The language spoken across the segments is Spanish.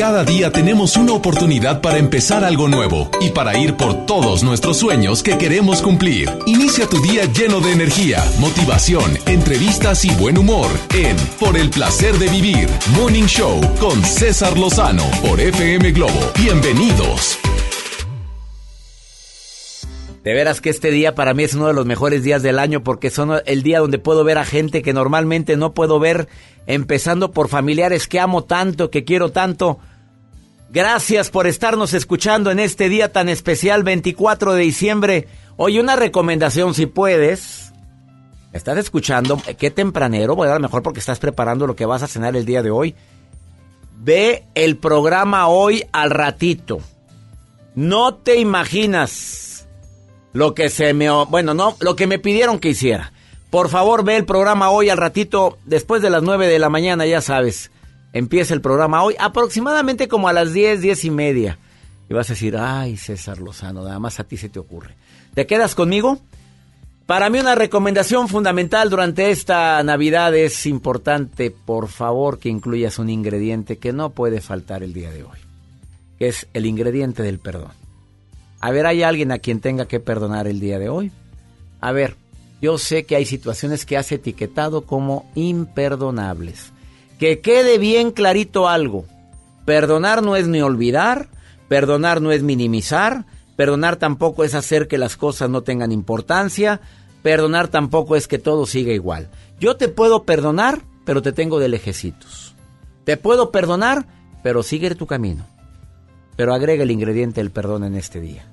Cada día tenemos una oportunidad para empezar algo nuevo y para ir por todos nuestros sueños que queremos cumplir. Inicia tu día lleno de energía, motivación, entrevistas y buen humor en Por el placer de vivir, Morning Show con César Lozano por FM Globo. Bienvenidos. De veras que este día para mí es uno de los mejores días del año porque son el día donde puedo ver a gente que normalmente no puedo ver, empezando por familiares que amo tanto, que quiero tanto. Gracias por estarnos escuchando en este día tan especial, 24 de diciembre. Oye, una recomendación si puedes. ¿Estás escuchando? Qué tempranero, voy a dar mejor porque estás preparando lo que vas a cenar el día de hoy. Ve el programa hoy al ratito. No te imaginas lo que se me... Bueno, no, lo que me pidieron que hiciera. Por favor, ve el programa hoy al ratito, después de las 9 de la mañana, ya sabes. Empieza el programa hoy, aproximadamente como a las 10, 10 y media. Y vas a decir, ay, César Lozano, nada más a ti se te ocurre. ¿Te quedas conmigo? Para mí una recomendación fundamental durante esta Navidad es importante, por favor, que incluyas un ingrediente que no puede faltar el día de hoy, que es el ingrediente del perdón. A ver, ¿hay alguien a quien tenga que perdonar el día de hoy? A ver, yo sé que hay situaciones que has etiquetado como imperdonables. Que quede bien clarito algo. Perdonar no es ni olvidar, perdonar no es minimizar, perdonar tampoco es hacer que las cosas no tengan importancia, perdonar tampoco es que todo siga igual. Yo te puedo perdonar, pero te tengo de lejecitos. Te puedo perdonar, pero sigue tu camino. Pero agrega el ingrediente del perdón en este día.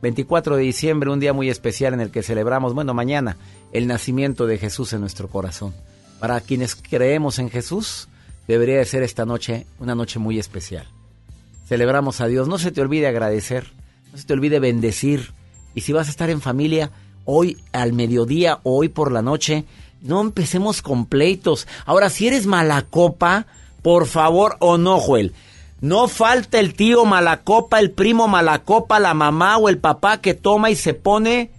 24 de diciembre, un día muy especial en el que celebramos, bueno, mañana, el nacimiento de Jesús en nuestro corazón. Para quienes creemos en Jesús, debería de ser esta noche una noche muy especial. Celebramos a Dios. No se te olvide agradecer, no se te olvide bendecir. Y si vas a estar en familia, hoy al mediodía o hoy por la noche, no empecemos con pleitos. Ahora, si eres mala copa, por favor, o no, Joel. No falta el tío malacopa, el primo malacopa, la mamá o el papá que toma y se pone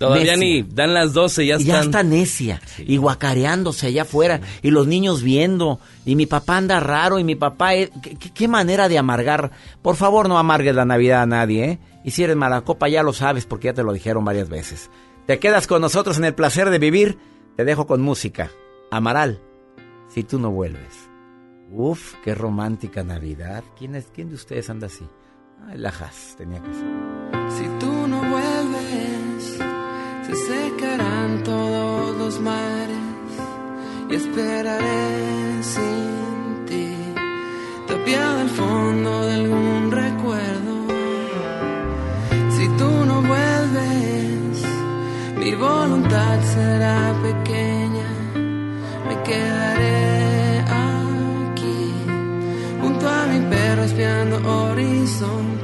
Todavía ni dan las 12, ya y están. ya está necia y guacareándose allá afuera y los niños viendo y mi papá anda raro y mi papá... es- ¿qué, qué- manera de amargar? Por favor, no amargues la Navidad a nadie, ¿eh? Y si eres mala copa ya lo sabes porque ya te lo dijeron varias veces. Te quedas con nosotros en el placer de vivir. Te dejo con música. Amaral, si tú no vuelves. Uf, qué romántica Navidad. ¿Quién, es, quién de ustedes anda así? Ay, tenía que ser. Se secarán todos los mares y esperaré sin ti, tapiado al fondo de algún recuerdo. Si tú no vuelves, mi voluntad será pequeña, me quedaré aquí, junto a mi perro espiando horizontes.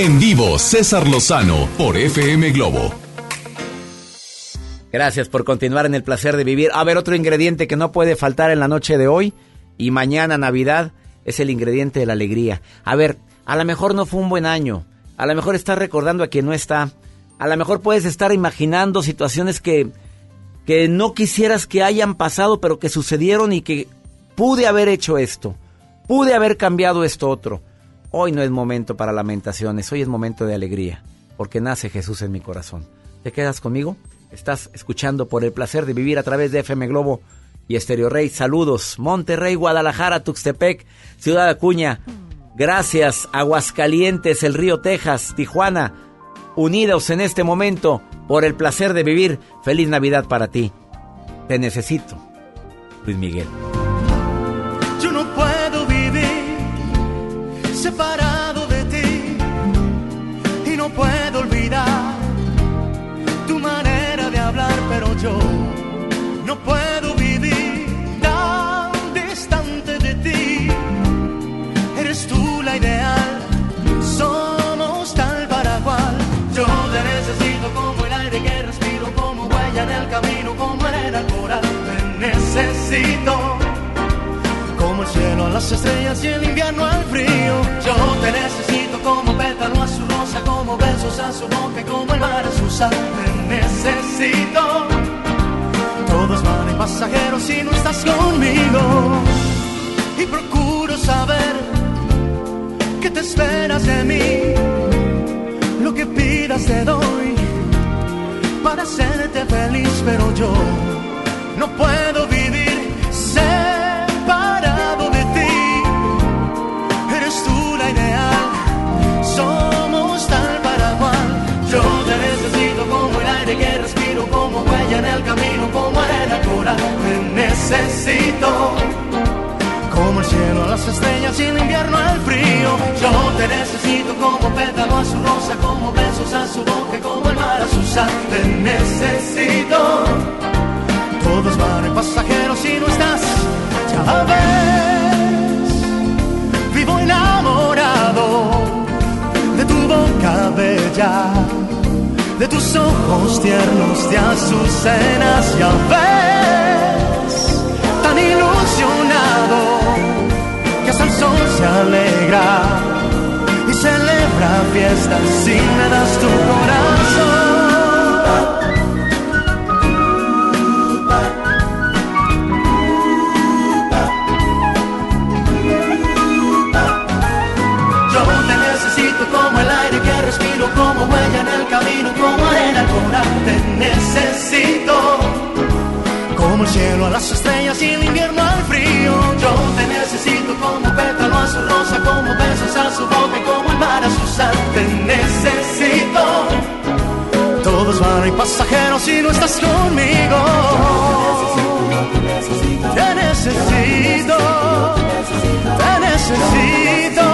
En vivo, César Lozano por FM Globo. Gracias por continuar en el placer de vivir. A ver, otro ingrediente que no puede faltar en la noche de hoy y mañana Navidad es el ingrediente de la alegría. A ver, a lo mejor no fue un buen año. A lo mejor estás recordando a quien no está. A lo mejor puedes estar imaginando situaciones que, que no quisieras que hayan pasado, pero que sucedieron y que pude haber hecho esto. Pude haber cambiado esto otro. Hoy no es momento para lamentaciones, hoy es momento de alegría, porque nace Jesús en mi corazón. ¿Te quedas conmigo? Estás escuchando por el placer de vivir a través de FM Globo y Estéreo Rey. Saludos, Monterrey, Guadalajara, Tuxtepec, Ciudad Acuña. Gracias, Aguascalientes, el Río Texas, Tijuana. Unidos en este momento por el placer de vivir. Feliz Navidad para ti. Te necesito. Luis Miguel. Separado de ti y no puedo olvidar tu manera de hablar, pero yo no puedo vivir tan distante de ti. Eres tú la ideal, somos tal para cual. Yo te necesito como el aire que respiro, como huella en el camino, como arena al coral. Te necesito las estrellas y el invierno al frío. Yo te necesito como pétalo a su rosa, como besos a su boca, como el mar a su sal. Te necesito. Todos van en pasajeros si no estás conmigo. Y procuro saber qué te esperas de mí. Lo que pidas te doy para hacerte feliz, pero yo no puedo vivir el camino, como arena coral. Te necesito. Como el cielo a las estrellas y el invierno al frío. Yo te necesito como pétalo a su rosa, como besos a su boca, como el mar a su sal. Te necesito. Todos van en pasajeros si no estás, ya ves. Vivo enamorado de tu boca bella, de tus ojos tiernos de azucenas, ya ves. Tan ilusionado que hasta el sol se alegra y celebra fiestas si me das tu corazón. Camino, como arena. Te necesito como el cielo a las estrellas y el invierno al frío. Yo te necesito como pétalo a su rosa, como besos a su boca y como el mar a su sal. Te necesito. Todos van y pasajeros si no estás conmigo. Te necesito. Te necesito.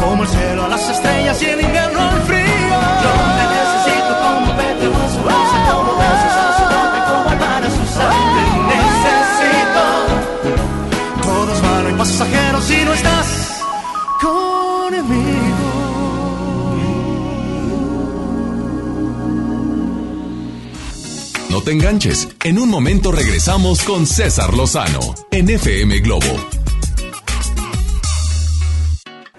Como el cielo a las estrellas y el invierno al frío. No estás. No te enganches. En un momento regresamos con César Lozano en FM Globo.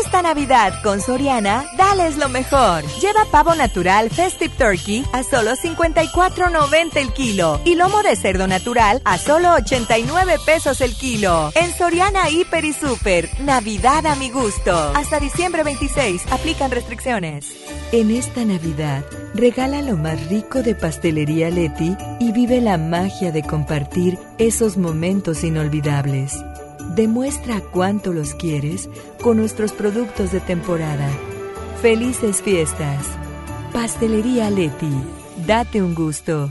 Esta Navidad con Soriana, dales lo mejor. Lleva pavo natural Festive Turkey a solo 54.90 el kilo y lomo de cerdo natural a solo 89 pesos el kilo. En Soriana Hiper y Super, Navidad a mi gusto. Hasta diciembre 26, aplican restricciones. En esta Navidad, regala lo más rico de Pastelería Leti y vive la magia de compartir esos momentos inolvidables. Demuestra cuánto los quieres con nuestros productos de temporada. Felices fiestas. Pastelería Leti. Date un gusto.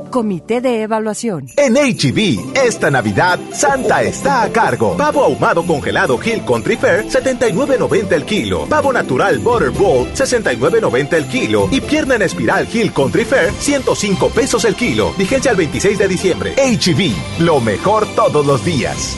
Comité de Evaluación. En HB, esta Navidad, Santa está a cargo. Pavo ahumado congelado Hill Country Fair, 79.90 el kilo. Pavo natural Butter Bowl, 69.90 el kilo. Y pierna en espiral Hill Country Fair, 105 pesos el kilo. Vigencia al 26 de diciembre. HB, lo mejor todos los días.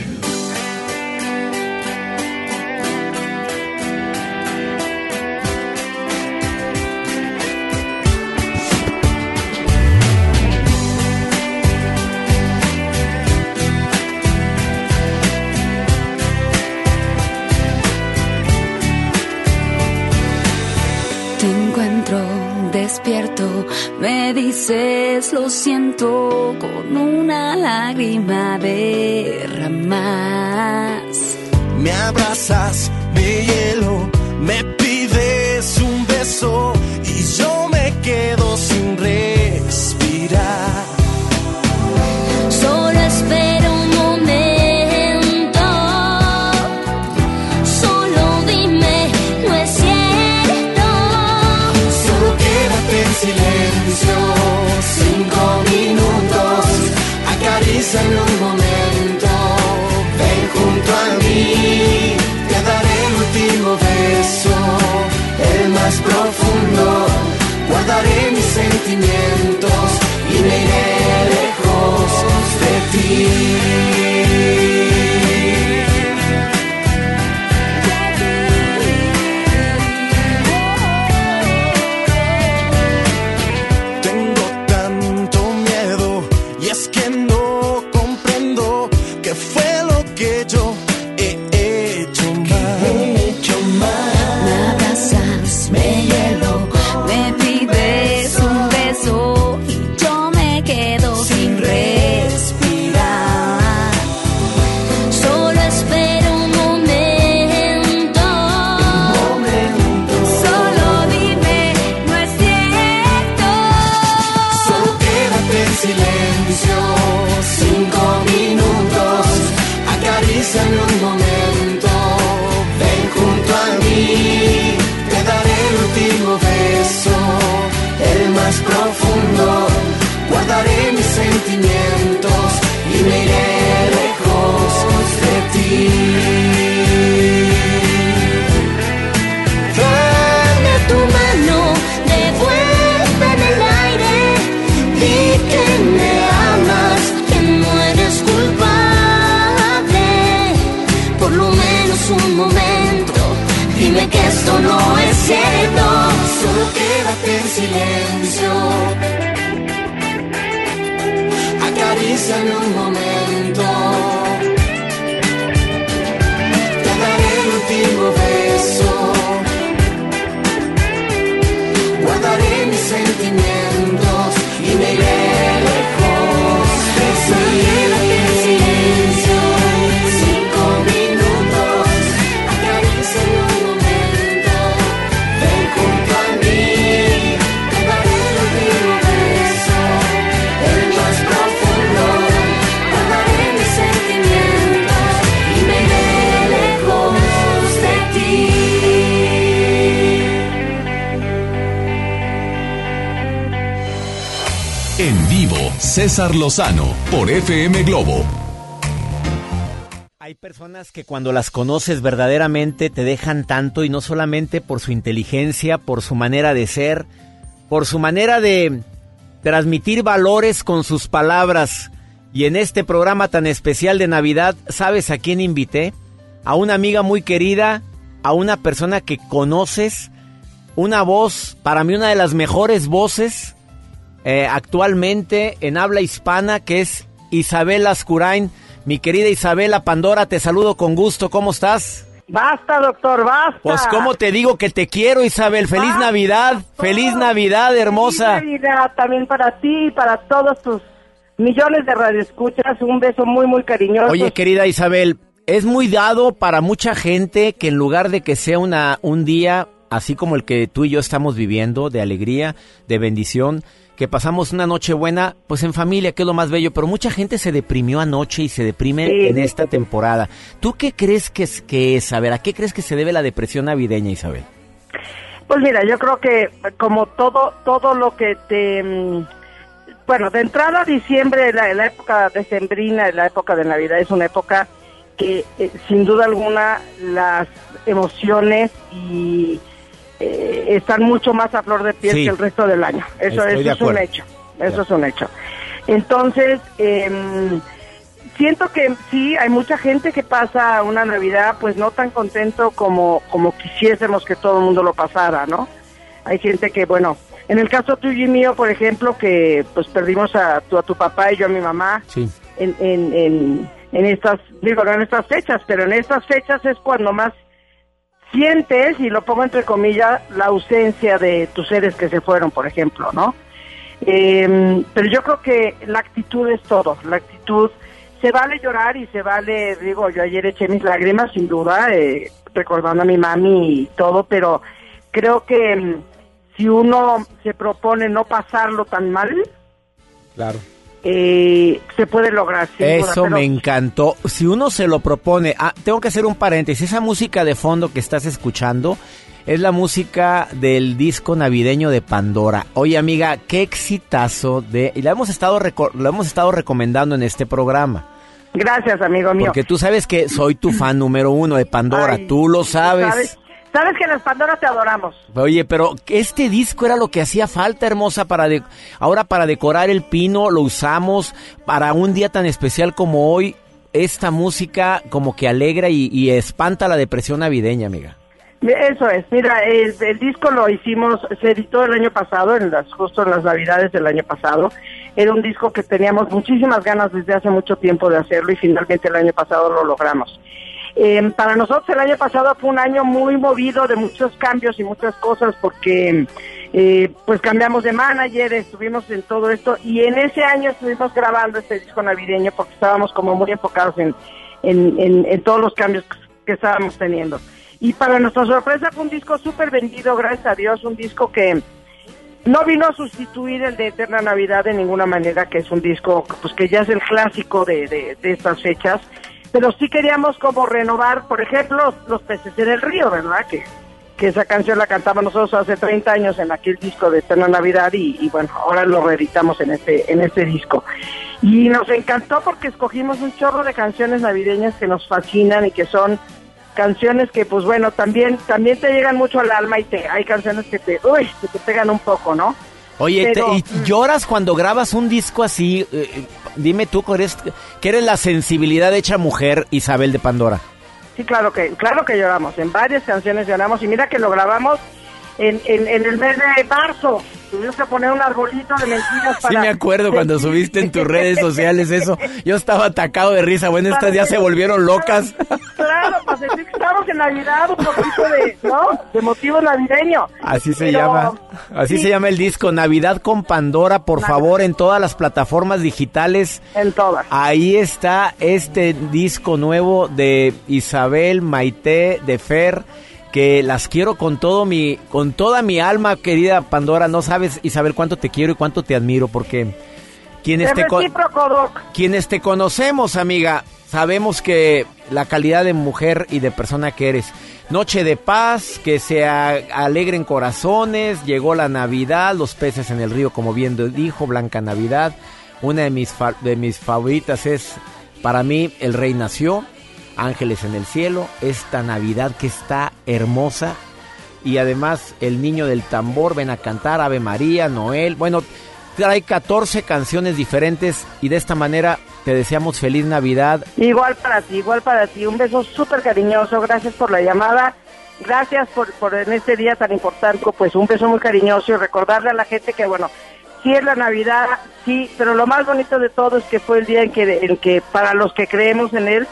Lo siento con una lágrima derramas. Me abrazas, me hielo, Lozano por FM Globo. Hay personas que cuando las conoces verdaderamente te dejan tanto y no solamente por su inteligencia, por su manera de ser, por su manera de transmitir valores con sus palabras. Y en este programa tan especial de Navidad, ¿sabes a quién invité? A una amiga muy querida, a una persona que conoces, una voz, para mí una de las mejores voces eh, actualmente en habla hispana, que es Isabel Ascurain. Mi querida Isabela Pandora, te saludo con gusto. ¿Cómo estás? Basta, doctor, basta. Pues, ¿cómo te digo que te quiero, Isabel? ¡Feliz Navidad! ¡Feliz Navidad, hermosa! Feliz Navidad también para ti y para todos tus millones de radioescuchas. Un beso muy, muy cariñoso. Oye, querida Isabel, es muy dado para mucha gente que en lugar de que sea una, un día así como el que tú y yo estamos viviendo, de alegría, de bendición, que pasamos una noche buena, pues en familia, que es lo más bello, pero mucha gente se deprimió anoche y se deprime Sí. en esta temporada. ¿Tú qué crees que es, que es? A ver, ¿a qué crees que se debe la depresión navideña, Isabel? Pues mira, yo creo que como todo todo lo que te... mm, Bueno, de entrada diciembre, la, la época decembrina, la época de Navidad, es una época que eh, sin duda alguna las emociones y eh, están mucho más a flor de piel Sí. que el resto del año. Eso, eso es un hecho. Eso es un hecho. Entonces, em, siento que sí, hay mucha gente que pasa una Navidad pues no tan contento como, como quisiésemos que todo el mundo lo pasara, ¿no? Hay gente que, bueno, en el caso tuyo y mío, por ejemplo, que pues perdimos a tu, a tu papá y yo a mi mamá Sí. en, en, en, en estas, digo, no en estas fechas, pero en estas fechas es cuando más sientes, y lo pongo entre comillas, la ausencia de tus seres que se fueron, por ejemplo, ¿no? Eh, pero yo creo que la actitud es todo, la actitud, se vale llorar y se vale, digo, yo ayer eché mis lágrimas, sin duda, eh, recordando a mi mami y todo, pero creo que mm, si uno se propone no pasarlo tan mal, Claro. Eh, se puede lograr. duda, Eso me encantó. Si uno se lo propone, ah, tengo que hacer un paréntesis. Esa música de fondo que estás escuchando es la música del disco navideño de Pandora. Oye, amiga, qué exitazo de y la hemos estado lo hemos estado recomendando en este programa. Gracias, amigo mío. Porque tú sabes que soy tu fan número uno de Pandora. Ay, tú lo sabes. ¿Sabes? Sabes que las Pandoras te adoramos. Oye, pero este disco era lo que hacía falta, hermosa, para de- ahora para decorar el pino lo usamos para un día tan especial como hoy. Esta música como que alegra y, y espanta la depresión navideña, amiga. Eso es, mira, el, el disco lo hicimos, se editó el año pasado, en las, justo en las navidades del año pasado. Era un disco que teníamos muchísimas ganas desde hace mucho tiempo de hacerlo y finalmente el año pasado lo logramos. Eh, para nosotros el año pasado fue un año muy movido de muchos cambios y muchas cosas porque eh, pues cambiamos de manager, estuvimos en todo esto y en ese año estuvimos grabando este disco navideño porque estábamos como muy enfocados en, en, en- todos los cambios que estábamos teniendo. Y para nuestra sorpresa fue un disco súper vendido, gracias a Dios, un disco que no vino a sustituir el de Eterna Navidad de ninguna manera, que es un disco pues que ya es el clásico de, de- de estas fechas, pero sí queríamos como renovar, por ejemplo, los, peces en el río, ¿verdad? Que, que esa canción la cantamos nosotros hace 30 años en aquel disco de Eterna Navidad y, y bueno, ahora lo reeditamos en este, en este disco. Y nos encantó porque escogimos un chorro de canciones navideñas que nos fascinan y que son canciones que pues bueno también también te llegan mucho al alma y te hay canciones que te uy que te pegan un poco no Oye, te- ¿y lloras cuando grabas un disco así? Eh, dime tú que eres, que eres la sensibilidad hecha mujer, Isabel de Pandora. Sí, claro que, claro que lloramos. En varias canciones lloramos. Y mira que lo grabamos en, en, en el mes de marzo. Tuvimos que poner un arbolito de mentiras para... Sí me acuerdo cuando subiste en tus redes sociales eso. Yo estaba atacado de risa. Bueno, estas ya se volvieron locas. Claro, para sentir que estamos en Navidad, un poquito de, ¿no? De motivo navideño. Así se Pero, llama. Así sí, se llama el disco Navidad con Pandora, por favor, en todas las plataformas digitales. En todas. Ahí está este disco nuevo de Isabel, Maite, de Fer, que las quiero con todo mi con toda mi alma, querida Pandora, no sabes Isabel cuánto te quiero y cuánto te admiro porque quienes Es te quienes te conocemos, amiga, sabemos que la calidad de mujer y de persona que eres. Noche de paz, que se alegren corazones, llegó la Navidad, los peces en el río, como bien dijo, Blanca Navidad. Una de mis, fa- de mis favoritas es, para mí, El Rey Nació, Ángeles en el Cielo, esta Navidad que está hermosa. Y además, El Niño del Tambor, ven a cantar, Ave María, Noel. Bueno, trae 14 canciones diferentes y de esta manera te deseamos feliz Navidad. Igual para ti, igual para ti. Un beso súper cariñoso. Gracias por la llamada. Gracias por, por en este día tan importante. Pues un beso muy cariñoso y recordarle a la gente que, bueno, sí es la Navidad, sí, pero lo más bonito de todo es que fue el día en que, en que para los que creemos en Él,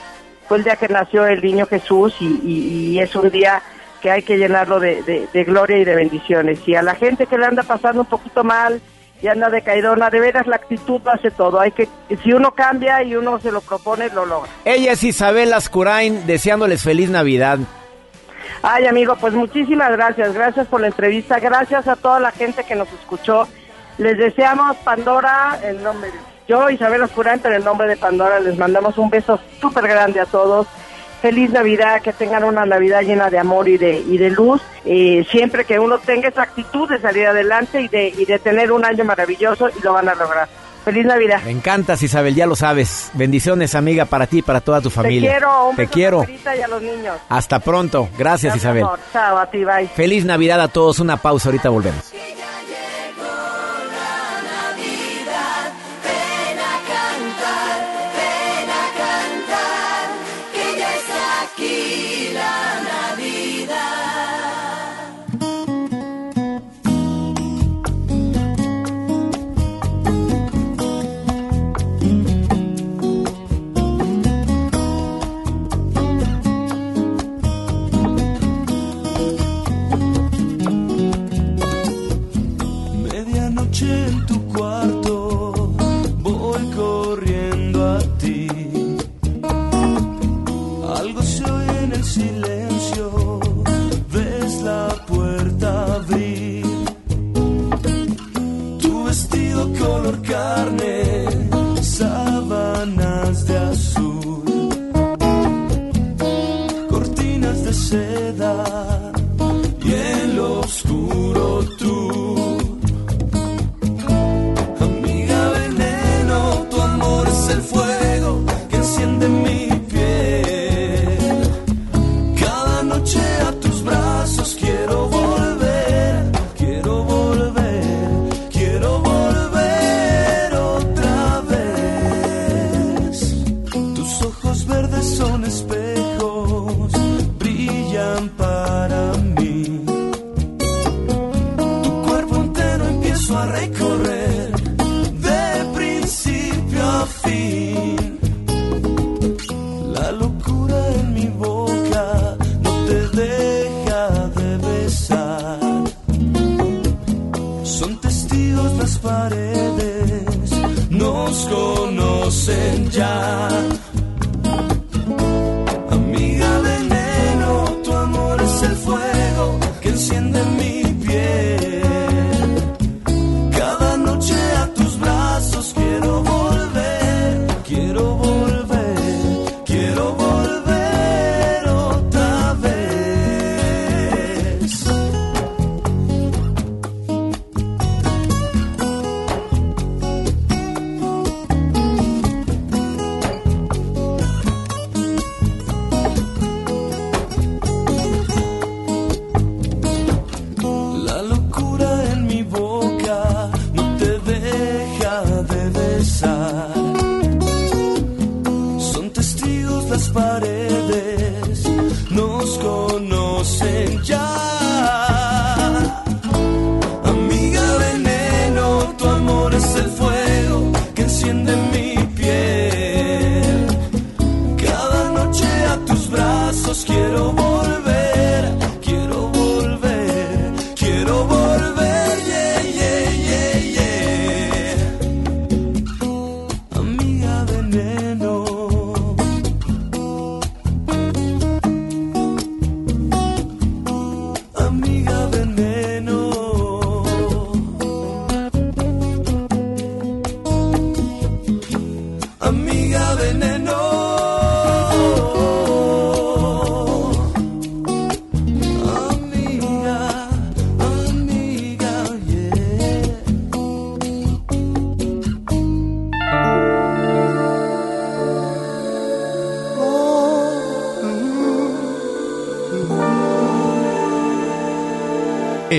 fue el día que nació el niño Jesús y, y- y es un día que hay que llenarlo de, de- de gloria y de bendiciones. Y a la gente que le anda pasando un poquito mal y anda de caidona, de veras la actitud lo hace todo. Hay que, si uno cambia y uno se lo propone, lo logra. Ella es Isabel Ascurain, deseándoles feliz Navidad. Ay, amigo, pues muchísimas gracias. Gracias por la entrevista. Gracias a toda la gente que nos escuchó. Les deseamos Pandora, en nombre de yo, Isabel Oscurán, pero en nombre de Pandora les mandamos un beso súper grande a todos. Feliz Navidad, que tengan una Navidad llena de amor y de, y de luz. Eh, siempre que uno tenga esa actitud de salir adelante y de, y de tener un año maravilloso y lo van a lograr. Feliz Navidad. Me encantas Isabel, ya lo sabes. Bendiciones amiga para ti y para toda tu familia. Te quiero, un Te quiero. a y a los niños. Hasta pronto. Gracias Gracias, Isabel. amor. Chao, a ti, bye. Feliz Navidad a todos. Una pausa, ahorita volvemos. Medianoche en tu cuarto, voy corriendo a ti. Algo se oye en el silencio, ves la puerta abrir. Tu vestido color carne, sábanas de azul, cortinas de seda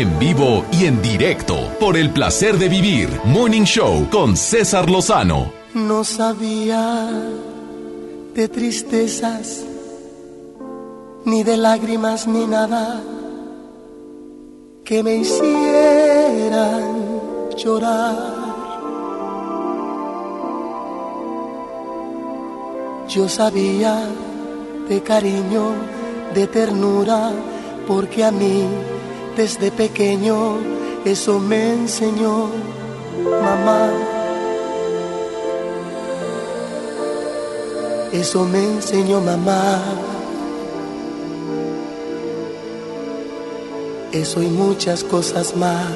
En vivo y en directo por el placer de vivir Morning Show con César Lozano. No sabía de tristezas, ni de lágrimas, ni nada que me hicieran llorar. Yo sabía de cariño, de ternura, porque a mí desde pequeño eso me enseñó mamá. Eso me enseñó mamá. Eso y muchas cosas más.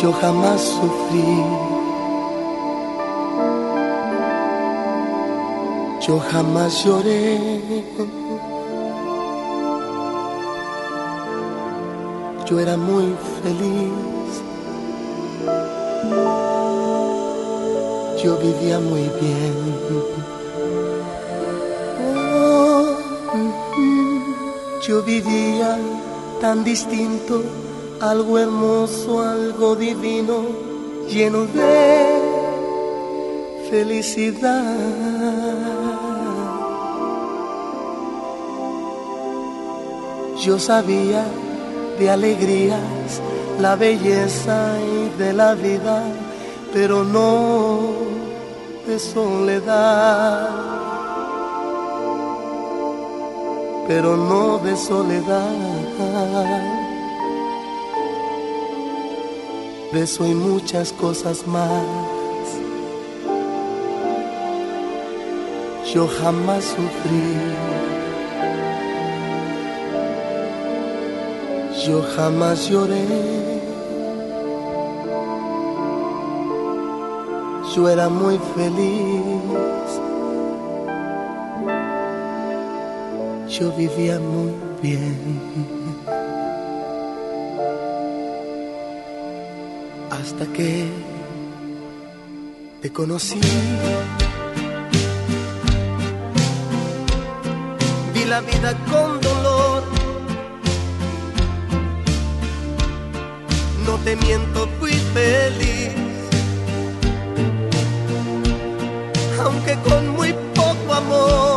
Yo jamás sufrí. Yo jamás lloré. Yo era muy feliz. Yo vivía muy bien. Oh, yo vivía tan distinto, algo hermoso, algo divino, lleno de felicidad. Yo sabía de alegrías, la belleza y de la vida, pero no de soledad. Pero no de soledad. De eso y muchas cosas más. Yo jamás sufrí. Yo jamás lloré. Yo era muy feliz. Yo vivía muy bien. Hasta que te conocí. Vi la vida con dolor. No te miento, fui feliz. Aunque con muy poco amor.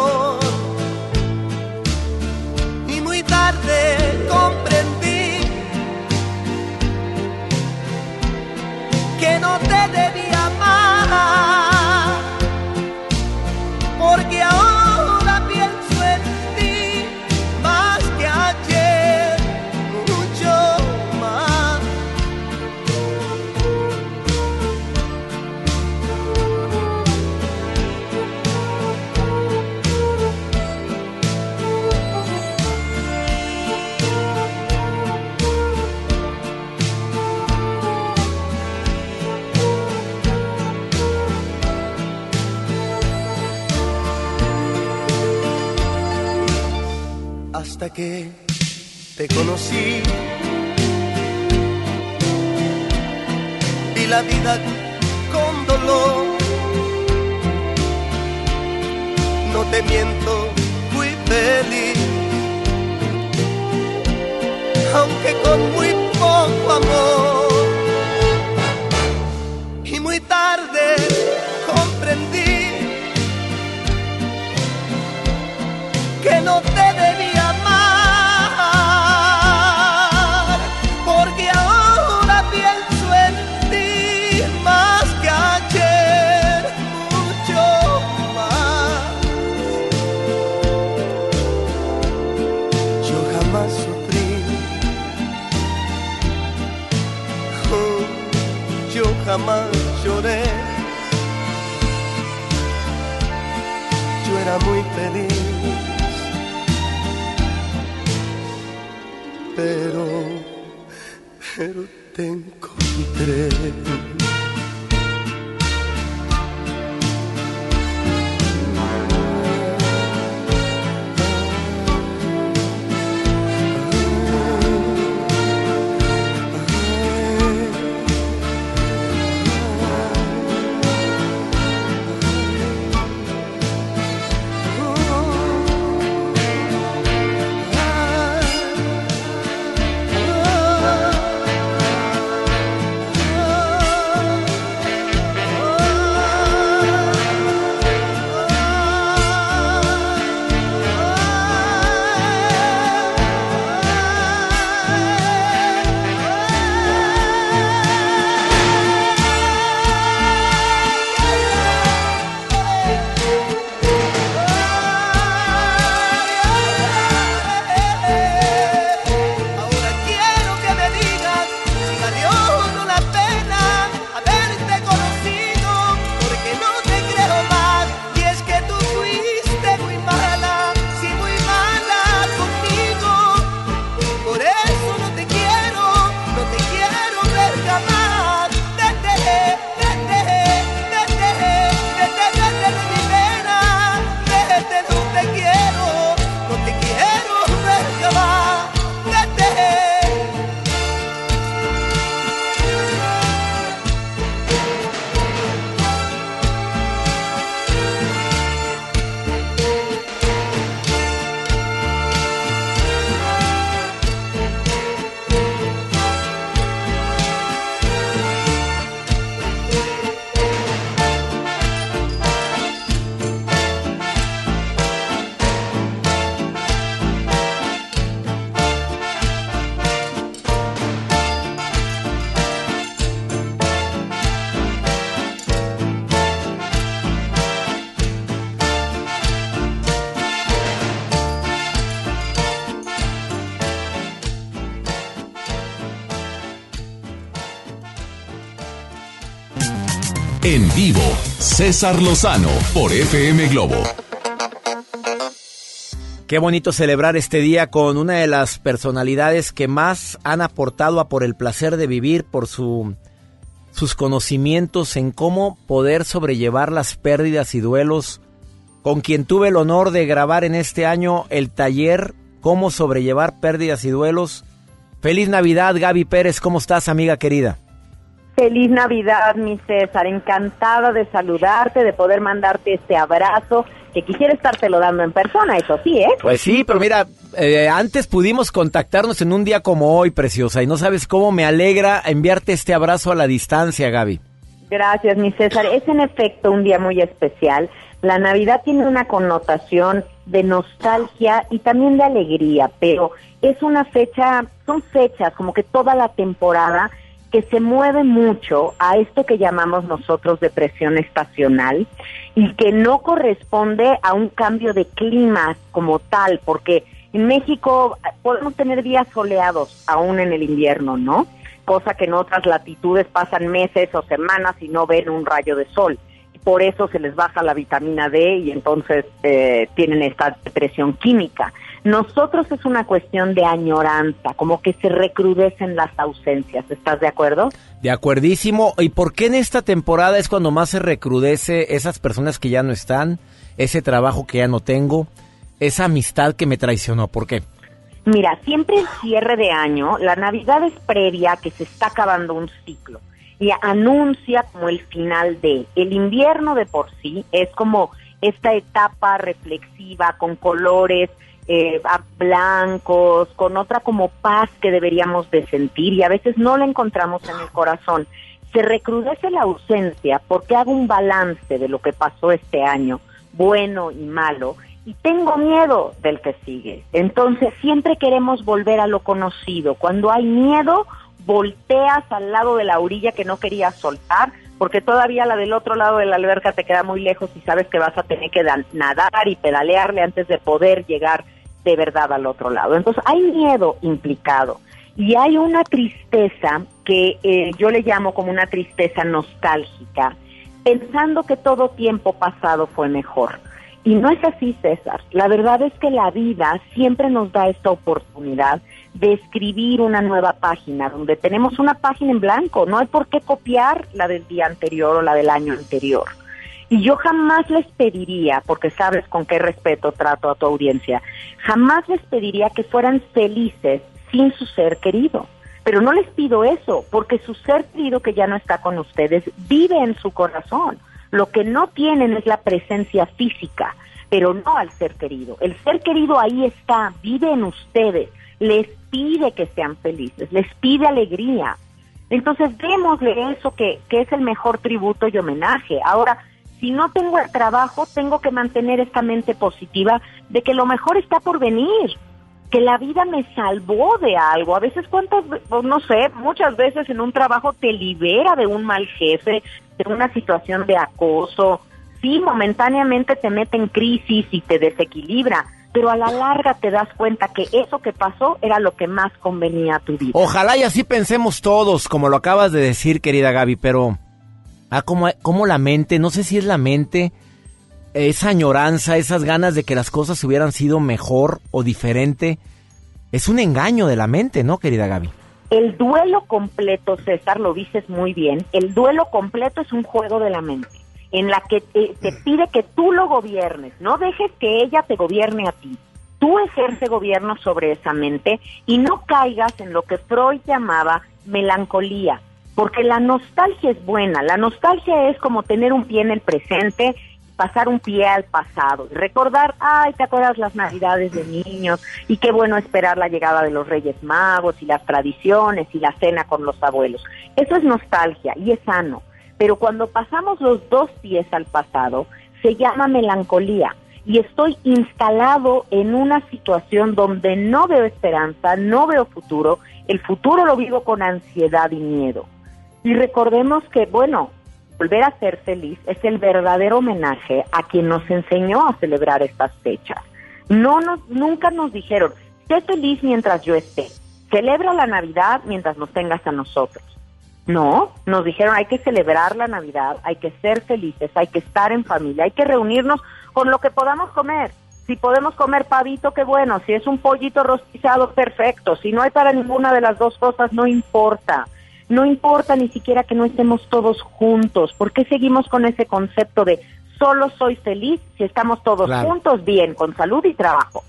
César Lozano por FM Globo. Qué bonito celebrar este día con una de las personalidades que más han aportado a por el placer de vivir, por su, sus conocimientos en cómo poder sobrellevar las pérdidas y duelos, con quien tuve el honor de grabar en este año el taller Cómo sobrellevar pérdidas y duelos. Feliz Navidad, Gaby Pérez, ¿cómo estás, amiga querida? Feliz Navidad, mi César. Encantada de saludarte, de poder mandarte este abrazo, que quisiera estártelo dando en persona, eso sí, ¿eh? Pues sí, pero mira, eh, antes pudimos contactarnos en un día como hoy, preciosa, y no sabes cómo me alegra enviarte este abrazo a la distancia, Gaby. Gracias, mi César. Es en efecto un día muy especial. La Navidad tiene una connotación de nostalgia y también de alegría, pero es una fecha, son fechas como que toda la temporada que se mueve mucho a esto que llamamos nosotros depresión estacional y que no corresponde a un cambio de clima como tal, porque en México podemos tener días soleados aún en el invierno, ¿no? Cosa que en otras latitudes pasan meses o semanas y no ven un rayo de sol. Por eso se les baja la vitamina D y entonces eh, tienen esta depresión química. Nosotros es una cuestión de añoranza, como que se recrudecen las ausencias. ¿Estás de acuerdo? De acuerdísimo. ¿Y por qué en esta temporada es cuando más se recrudece esas personas que ya no están, ese trabajo que ya no tengo, esa amistad que me traicionó? ¿Por qué? Mira, siempre el cierre de año, la Navidad es previa a que se está acabando un ciclo y anuncia como el final de. El invierno de por sí es como esta etapa reflexiva con colores eh, blancos, con otra como paz que deberíamos de sentir y a veces no la encontramos en el corazón. Se recrudece la ausencia porque hago un balance de lo que pasó este año, bueno y malo, y tengo miedo del que sigue. Entonces siempre queremos volver a lo conocido. Cuando hay miedo, volteas al lado de la orilla que no querías soltar, porque todavía la del otro lado de la alberca te queda muy lejos y sabes que vas a tener que nadar y pedalearle antes de poder llegar de verdad al otro lado. Entonces hay miedo implicado. Y hay una tristeza que eh, yo le llamo como una tristeza nostálgica, pensando que todo tiempo pasado fue mejor. Y no es así, César. La verdad es que la vida siempre nos da esta oportunidad de escribir una nueva página, donde tenemos una página en blanco. No hay por qué copiar la del día anterior o la del año anterior. Y yo jamás les pediría, porque sabes con qué respeto trato a tu audiencia, jamás les pediría que fueran felices sin su ser querido. Pero no les pido eso, porque su ser querido que ya no está con ustedes vive en su corazón. Lo que no tienen es la presencia física, pero no al ser querido. El ser querido ahí está, vive en ustedes, les pide que sean felices, les pide alegría. Entonces démosle eso que, que es el mejor tributo y homenaje. Ahora, si no tengo el trabajo, tengo que mantener esta mente positiva de que lo mejor está por venir que la vida me salvó de algo. A veces, cuántas, no sé, muchas veces en un trabajo te libera de un mal jefe, de una situación de acoso. Sí, momentáneamente te mete en crisis y te desequilibra, pero a la larga te das cuenta que eso que pasó era lo que más convenía a tu vida. Ojalá y así pensemos todos, como lo acabas de decir, querida Gaby, pero ah, como, como la mente, no sé si es la mente, esa añoranza, esas ganas de que las cosas hubieran sido mejor o diferente, es un engaño de la mente, ¿no, querida Gaby? El duelo completo, César, lo dices muy bien, el duelo completo es un juego de la mente, en la que te, te pide que tú lo gobiernes, no dejes que ella te gobierne a ti. Tú ejerce gobierno sobre esa mente y no caigas en lo que Freud llamaba melancolía, porque la nostalgia es buena, la nostalgia es como tener un pie en el presente pasar un pie al pasado, recordar, ay, ¿te acuerdas las navidades de niños? Y qué bueno esperar la llegada de los Reyes Magos y las tradiciones y la cena con los abuelos. Eso es nostalgia y es sano. Pero cuando pasamos los dos pies al pasado, se llama melancolía y estoy instalado en una situación donde no veo esperanza, no veo futuro, el futuro lo vivo con ansiedad y miedo. Y recordemos que, bueno, volver a ser feliz es el verdadero homenaje a quien nos enseñó a celebrar estas fechas. No nos, nunca nos dijeron, sé feliz mientras yo esté, celebra la Navidad mientras nos tengas a nosotros. No, nos dijeron hay que celebrar la Navidad, hay que ser felices, hay que estar en familia, hay que reunirnos con lo que podamos comer. Si podemos comer pavito, qué bueno. Si es un pollito rostizado, perfecto. Si no hay para ninguna de las dos cosas, no importa. No importa ni siquiera que no estemos todos juntos. ¿Por qué seguimos con ese concepto de solo soy feliz si estamos todos Claro. juntos bien, con salud y trabajo?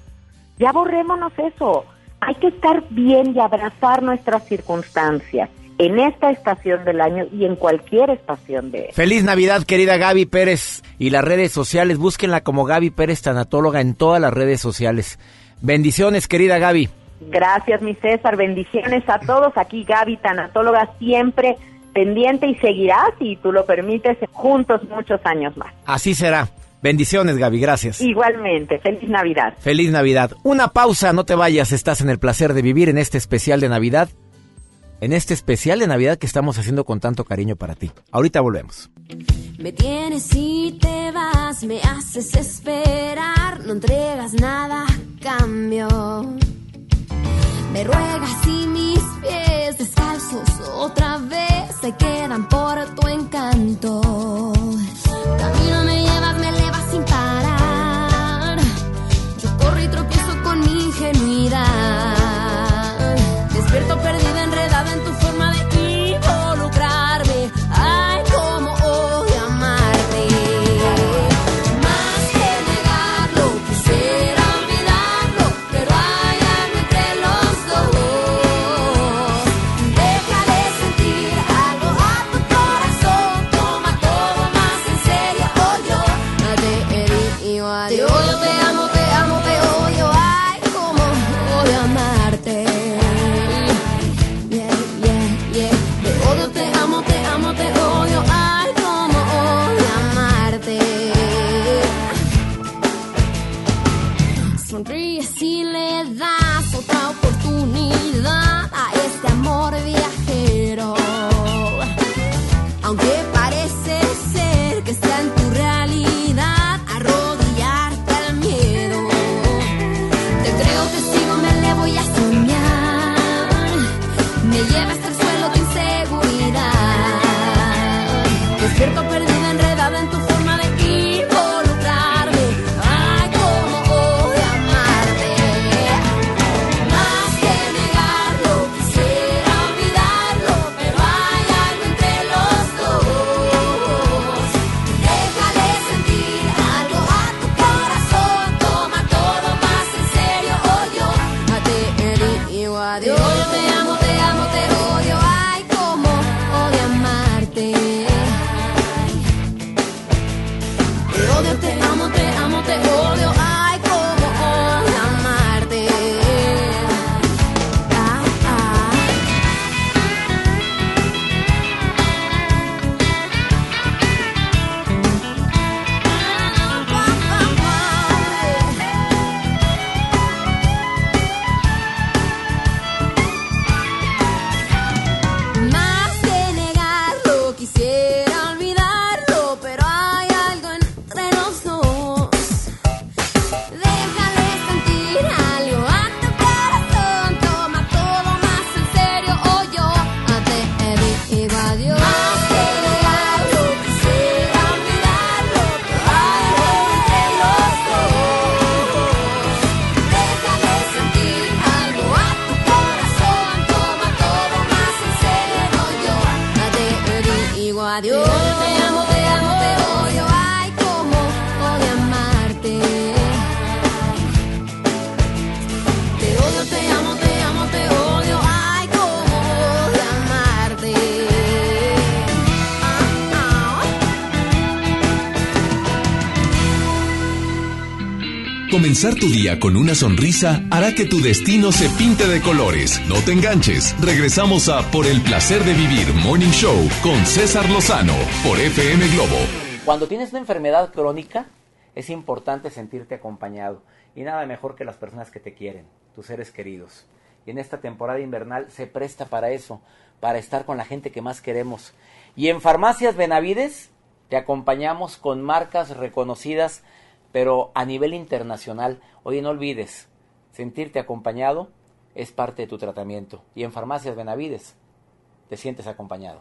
Ya borrémonos eso. Hay que estar bien y abrazar nuestras circunstancias en esta estación del año y en cualquier estación de Feliz Navidad, querida Gaby Pérez. Y las redes sociales, búsquenla como Gaby Pérez Tanatóloga en todas las redes sociales. Bendiciones, querida Gaby. Gracias, mi César. Bendiciones a todos. Aquí Gaby, tanatóloga, siempre pendiente y seguirá, si tú lo permites, juntos muchos años más. Así será. Bendiciones, Gaby, gracias. Igualmente, feliz Navidad. Feliz Navidad. Una pausa, no te vayas, estás en el placer de vivir en este especial de Navidad. En este especial de Navidad que estamos haciendo con tanto cariño para ti. Ahorita volvemos. Me tienes y te vas, me haces esperar, no entregas nada a cambio. Me ruegas y mis pies descalzos otra vez se quedan por tu encanto. Camino me llevas, me elevas sin parar. Yo corro y tropiezo con mi ingenuidad. Comenzar tu día con una sonrisa hará que tu destino se pinte de colores. No te enganches. Regresamos a Por el placer de vivir Morning Show con César Lozano por FM Globo. Cuando tienes una enfermedad crónica, es importante sentirte acompañado. Y nada mejor que las personas que te quieren, tus seres queridos. Y en esta temporada invernal se presta para eso, para estar con la gente que más queremos. Y en Farmacias Benavides te acompañamos con marcas reconocidas, pero a nivel internacional. Oye, no olvides, sentirte acompañado es parte de tu tratamiento. Y en Farmacias Benavides te sientes acompañado.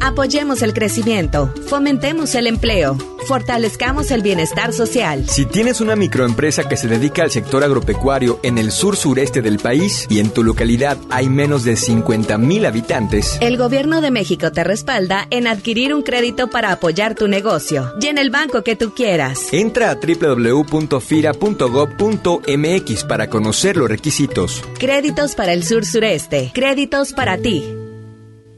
Apoyemos el crecimiento, fomentemos el empleo, fortalezcamos el bienestar social. Si tienes una microempresa que se dedica al sector agropecuario en el sur sureste del país y en tu localidad hay menos de 50 mil habitantes, El gobierno de México te respalda en adquirir un crédito para apoyar tu negocio y en el banco que tú quieras. entra a www.fira.gov.mx para conocer los requisitos. Créditos para el sur sureste, créditos para ti.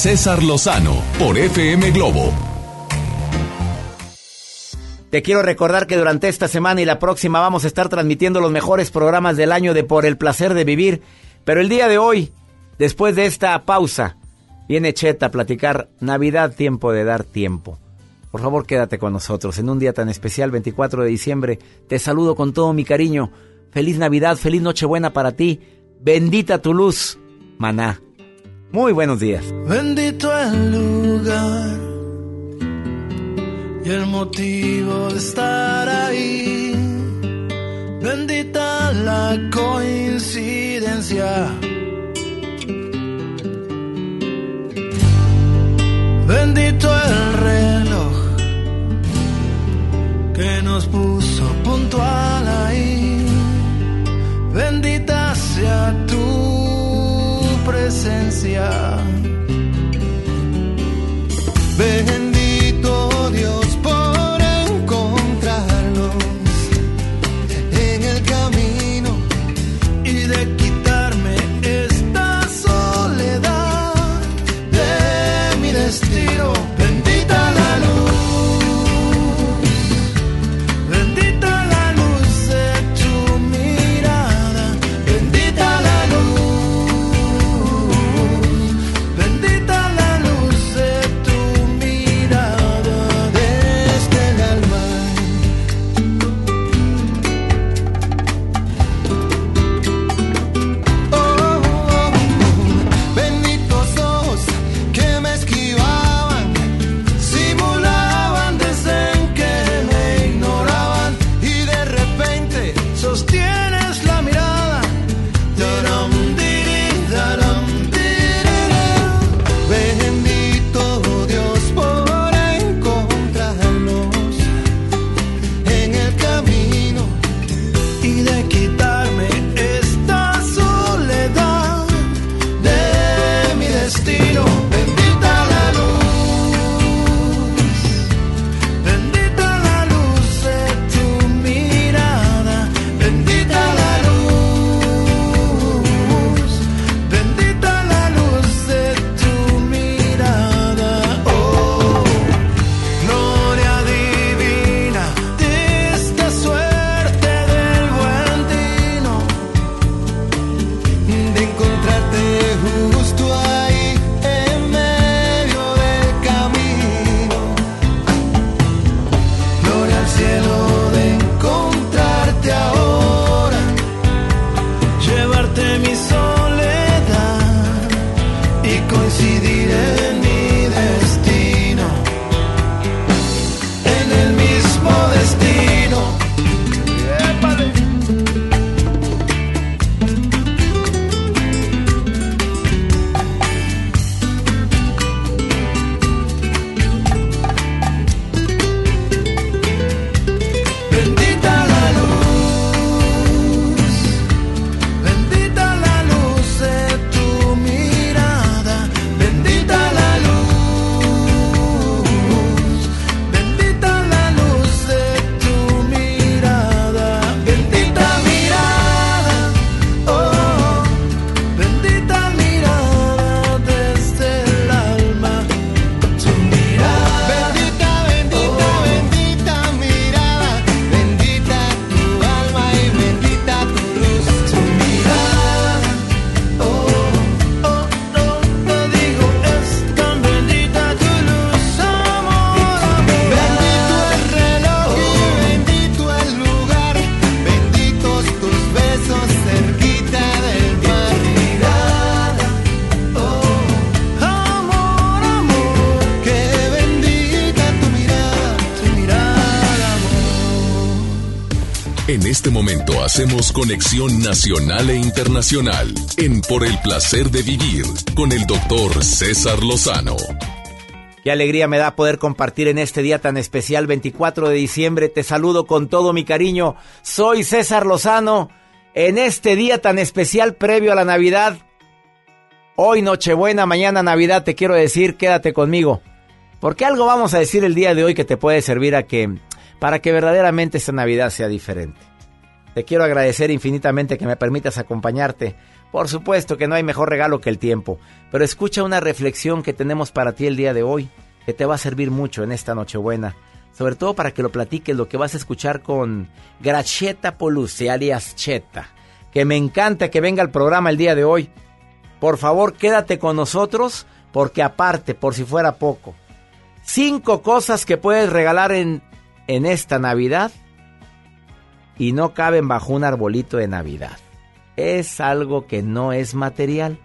César Lozano por FM Globo. Te quiero recordar que durante esta semana y la próxima vamos a estar transmitiendo los mejores programas del año de Por el placer de vivir. Pero el día de hoy, después de esta pausa, viene Cheta a platicar Navidad, tiempo de dar tiempo. Por favor, quédate con nosotros en un día tan especial, 24 de diciembre. Te saludo con todo mi cariño. Feliz Navidad, feliz Nochebuena para ti. Bendita tu luz, maná. Muy buenos días. Bendito el lugar y el motivo de estar ahí. Bendita la coincidencia. Bendito el reloj que nos puso puntual ahí. Bendita presencia. En este momento hacemos conexión nacional e internacional en Por el placer de vivir con el doctor César Lozano. Qué alegría me da poder compartir en este día tan especial, 24 de diciembre. Te saludo con todo mi cariño. Soy César Lozano. En este día tan especial previo a la Navidad. Hoy Nochebuena, mañana Navidad, te quiero decir, quédate conmigo. Porque algo vamos a decir el día de hoy que te puede servir a que, para que verdaderamente esta Navidad sea diferente. Te quiero agradecer infinitamente que me permitas acompañarte Por supuesto que no hay mejor regalo que el tiempo, pero escucha una reflexión que tenemos para ti el día de hoy, que te va a servir mucho en esta Nochebuena, sobre todo para que lo platiques lo que vas a escuchar con Gracieta Polucci, alias Cheta, que me encanta que venga al programa el día de hoy. Por favor, quédate con nosotros, porque aparte, por si fuera poco, cinco cosas que puedes regalar en, en esta Navidad y no caben bajo un arbolito de Navidad es algo que no es material.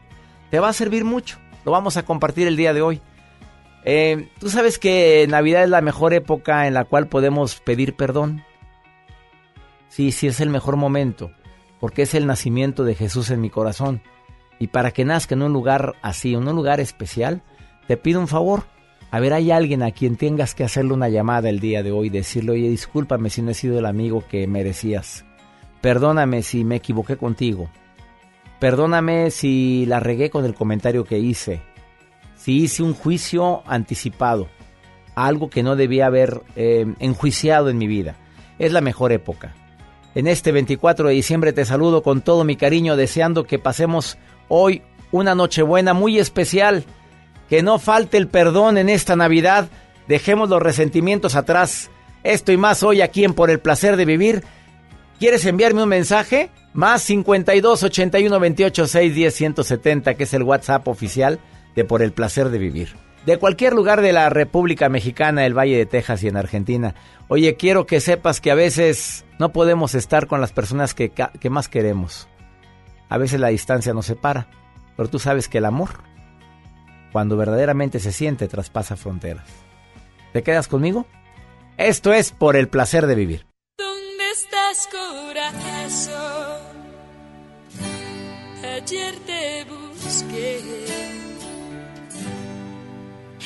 Te va a servir mucho. Lo vamos a compartir el día de hoy. Eh, Tú sabes que Navidad es la mejor época en la cual podemos pedir perdón. Sí, sí, es el mejor momento, porque es el nacimiento de Jesús en mi corazón. Y para que nazca en un lugar así, en un lugar especial, te pido un favor. A ver, hay alguien a quien tengas que hacerle una llamada el día de hoy, decirle, oye, discúlpame si no he sido el amigo que merecías. Perdóname si me equivoqué contigo. Perdóname si la regué con el comentario que hice. Si hice un juicio anticipado. Algo que no debía haber eh, enjuiciado en mi vida. Es la mejor época. En este 24 de diciembre te saludo con todo mi cariño deseando que pasemos hoy una Nochebuena muy especial. Que no falte el perdón en esta Navidad. Dejemos los resentimientos atrás. Esto y más hoy aquí en Por el Placer de Vivir ¿Quieres enviarme un mensaje? Más 52 81 28 6 10 170, que es el WhatsApp oficial de Por el Placer de Vivir. De cualquier lugar de la República Mexicana, el Valle de Texas y en Argentina. Oye, quiero que sepas que a veces no podemos estar con las personas que, que más queremos. A veces la distancia nos separa, pero tú sabes que el amor, cuando verdaderamente se siente, traspasa fronteras. ¿Te quedas conmigo? Esto es Por el Placer de Vivir estás, corazón? Ayer te busqué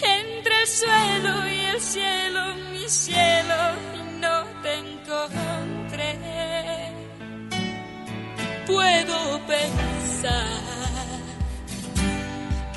entre el suelo y el cielo, mi cielo, y no te encontré. Puedo pensar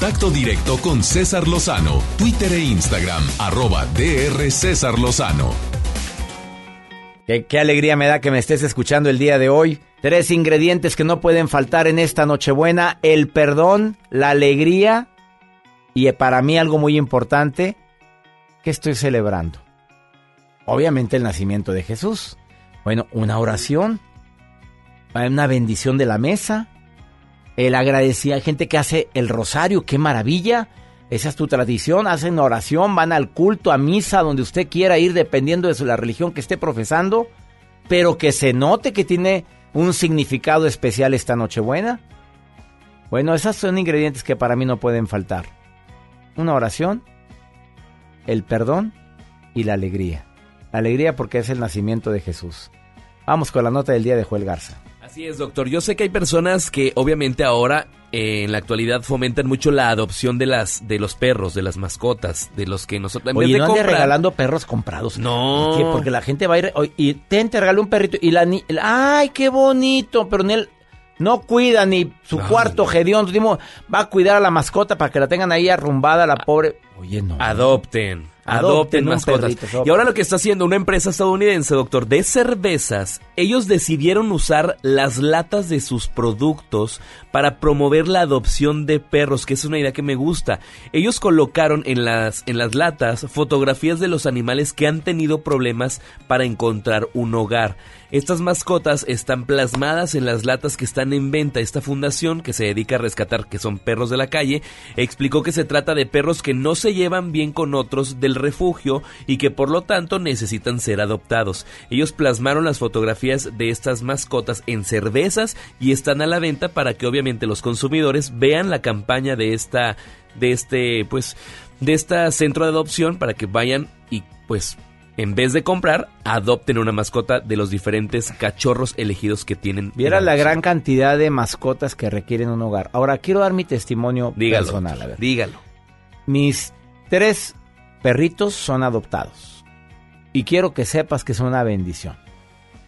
Contacto directo con César Lozano, Twitter e Instagram, arroba DR César Lozano. Qué, qué alegría me da que me estés escuchando el día de hoy. Tres ingredientes que no pueden faltar en esta Nochebuena: el perdón, la alegría y eh, para mí algo muy importante que estoy celebrando. Obviamente el nacimiento de Jesús. Bueno, una oración, una bendición de la mesa, el agradecer a gente que hace el rosario, qué maravilla. Esa es tu tradición, hacen oración, van al culto, a misa, donde usted quiera ir, dependiendo de la religión que esté profesando, pero que se note que tiene un significado especial esta Nochebuena. Bueno, esos son ingredientes que para mí no pueden faltar. Una oración, el perdón y la alegría. La alegría porque es el nacimiento de Jesús. Vamos con la nota del día de Joel Garza. Así es, doctor. Yo sé que hay personas que obviamente ahora eh, en la actualidad fomentan mucho la adopción de las de los perros, de las mascotas, de los que nosotros en Oye, vez de no andes comprar- regalando perros comprados. No. Porque la gente va a ir oye, y te te regaló un perrito y la ni- ¡Ay, qué bonito! Pero en él no cuida ni su cuarto gedión. Va a cuidar a la mascota para que la tengan ahí arrumbada la pobre. Oye, no. Adopten. Adopten mascotas. perrito. Y ahora lo que está haciendo una empresa estadounidense, doctor, de cervezas, ellos decidieron usar las latas de sus productos para promover la adopción de perros, que es una idea que me gusta. Ellos colocaron en las, en las latas fotografías de los animales que han tenido problemas para encontrar un hogar. Estas mascotas están plasmadas en las latas que están en venta. Esta fundación, que se dedica a rescatar que son perros de la calle, explicó que se trata de perros que no se llevan bien con otros del refugio y que por lo tanto necesitan ser adoptados. Ellos plasmaron las fotografías de estas mascotas en cervezas y están a la venta para que obviamente los consumidores vean la campaña de esta de este pues de esta centro de adopción para que vayan y pues en vez de comprar, adopten una mascota de los diferentes cachorros elegidos que tienen. Viera la gran cantidad de mascotas que requieren un hogar. Ahora, quiero dar mi testimonio Dígalo, personal. A ver. dígalo. Mis tres perritos son adoptados. Y quiero que sepas que son una bendición.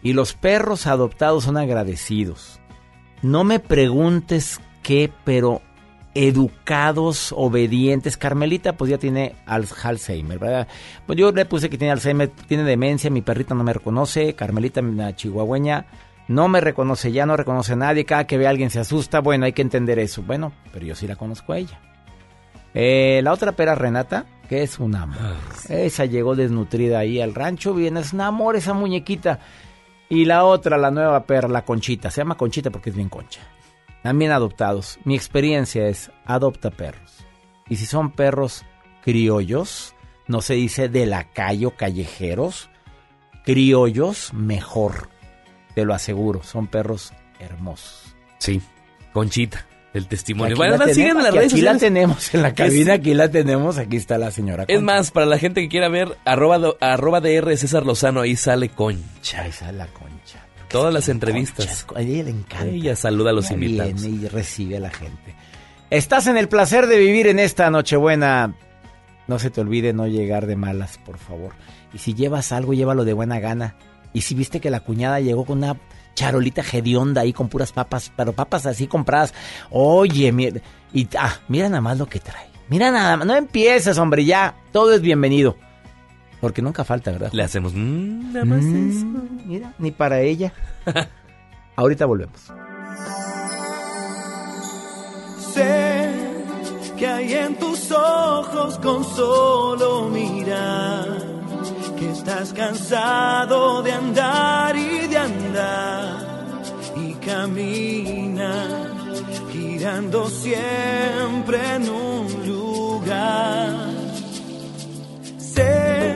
Y los perros adoptados son agradecidos. No me preguntes qué, pero educados, obedientes. Carmelita pues ya tiene Al- Alzheimer, ¿verdad? Pues yo le puse que tiene Alzheimer, tiene demencia, mi perrita no me reconoce, Carmelita, la chihuahueña, no me reconoce, ya no reconoce a nadie, cada que ve a alguien se asusta, bueno, hay que entender eso. Bueno, pero yo sí la conozco a ella. Eh, la otra pera Renata, que es un amor. Esa llegó desnutrida ahí al rancho, bien, es un amor esa muñequita. Y la otra, la nueva perra, la Conchita, se llama Conchita porque es bien concha. También adoptados. Mi experiencia es adopta perros. Y si son perros criollos, no se dice de la calle o callejeros, criollos mejor. Te lo aseguro, son perros hermosos. Sí, Conchita, el testimonio. Bueno, la tenemos, en las redes aquí la tenemos en la cabina, aquí la tenemos, aquí está la señora. Es más, para la gente que quiera ver, arroba, arroba DR César Lozano, ahí sale Concha. Ahí sale la Concha. Todas las entrevistas. A ella le encanta. Ella saluda a los Ya invitados. viene y recibe a la gente. Estás en el placer de vivir en esta Nochebuena. No se te olvide no llegar de malas, por favor. Y si llevas algo, llévalo de buena gana. Y si viste que la cuñada llegó con una charolita hedionda ahí con puras papas, pero papas así compradas. Oye, mira, y ah, mira nada más lo que trae. Mira nada más, no empieces, hombre, ya. Todo es bienvenido. Porque nunca falta, ¿verdad? Le hacemos nada más Mm, eso. Mira, ni para ella. Ahorita volvemos. Sé que hay en tus ojos con solo mirar que estás cansado de andar y de andar y camina girando siempre en un lugar. Sé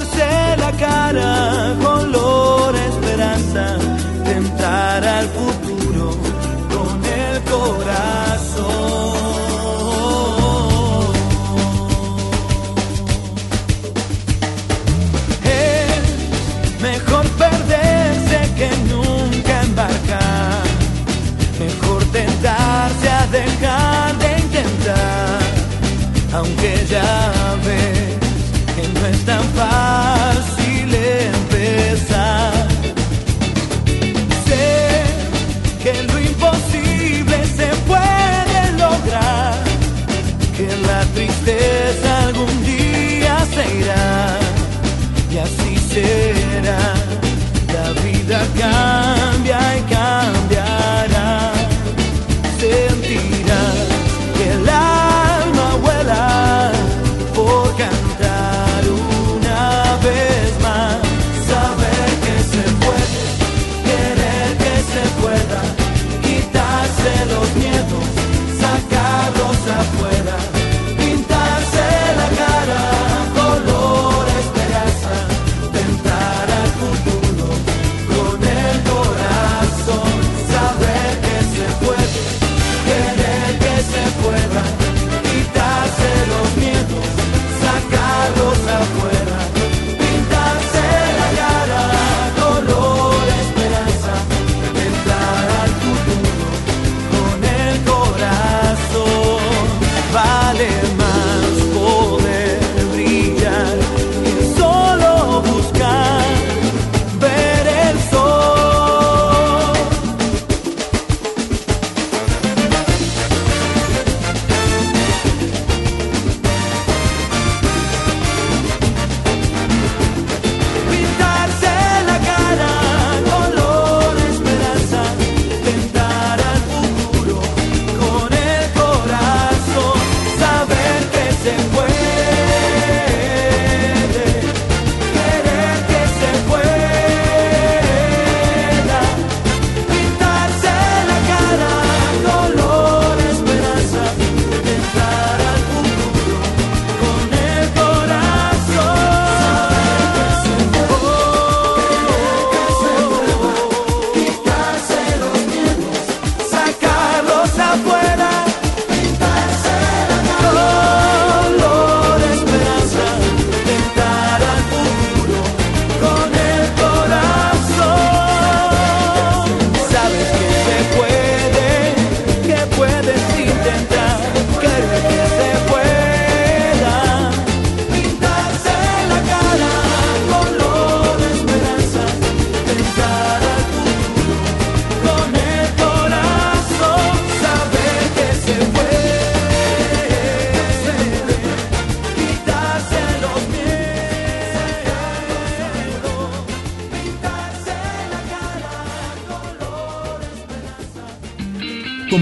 la cara, color esperanza, tentar al futuro con el corazón. Es mejor perderse que nunca embarcar, mejor tentarse a dejar de intentar, aunque ya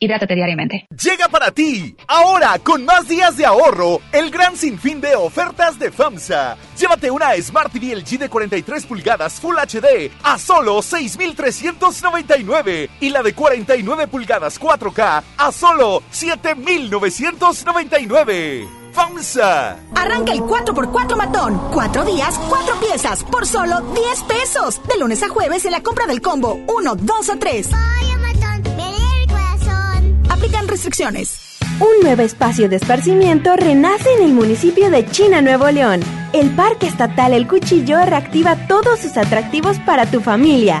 Hidrátate diariamente. Llega para ti, ahora con más días de ahorro, el gran sinfín de ofertas de FAMSA. Llévate una Smart TV LG de 43 pulgadas Full HD a solo 6,399 y la de 49 pulgadas 4K a solo 7,999. FAMSA. Arranca el 4x4 matón. Cuatro días, cuatro piezas, por solo 10 pesos. De lunes a jueves en la compra del combo 1, 2 o 3. Aplican restricciones. Un nuevo espacio de esparcimiento renace en el municipio de China, Nuevo León. El Parque Estatal El Cuchillo reactiva todos sus atractivos para tu familia.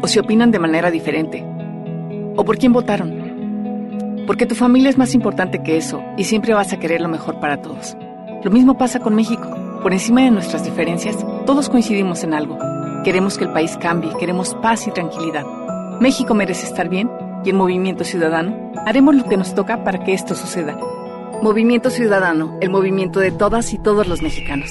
O si opinan de manera diferente. O por quién votaron. Porque tu familia es más importante que eso y siempre vas a querer lo mejor para todos. Lo mismo pasa con México. Por encima de nuestras diferencias, todos coincidimos en algo. Queremos que el país cambie, queremos paz y tranquilidad. México merece estar bien y en Movimiento Ciudadano haremos lo que nos toca para que esto suceda. Movimiento Ciudadano, el movimiento de todas y todos los mexicanos.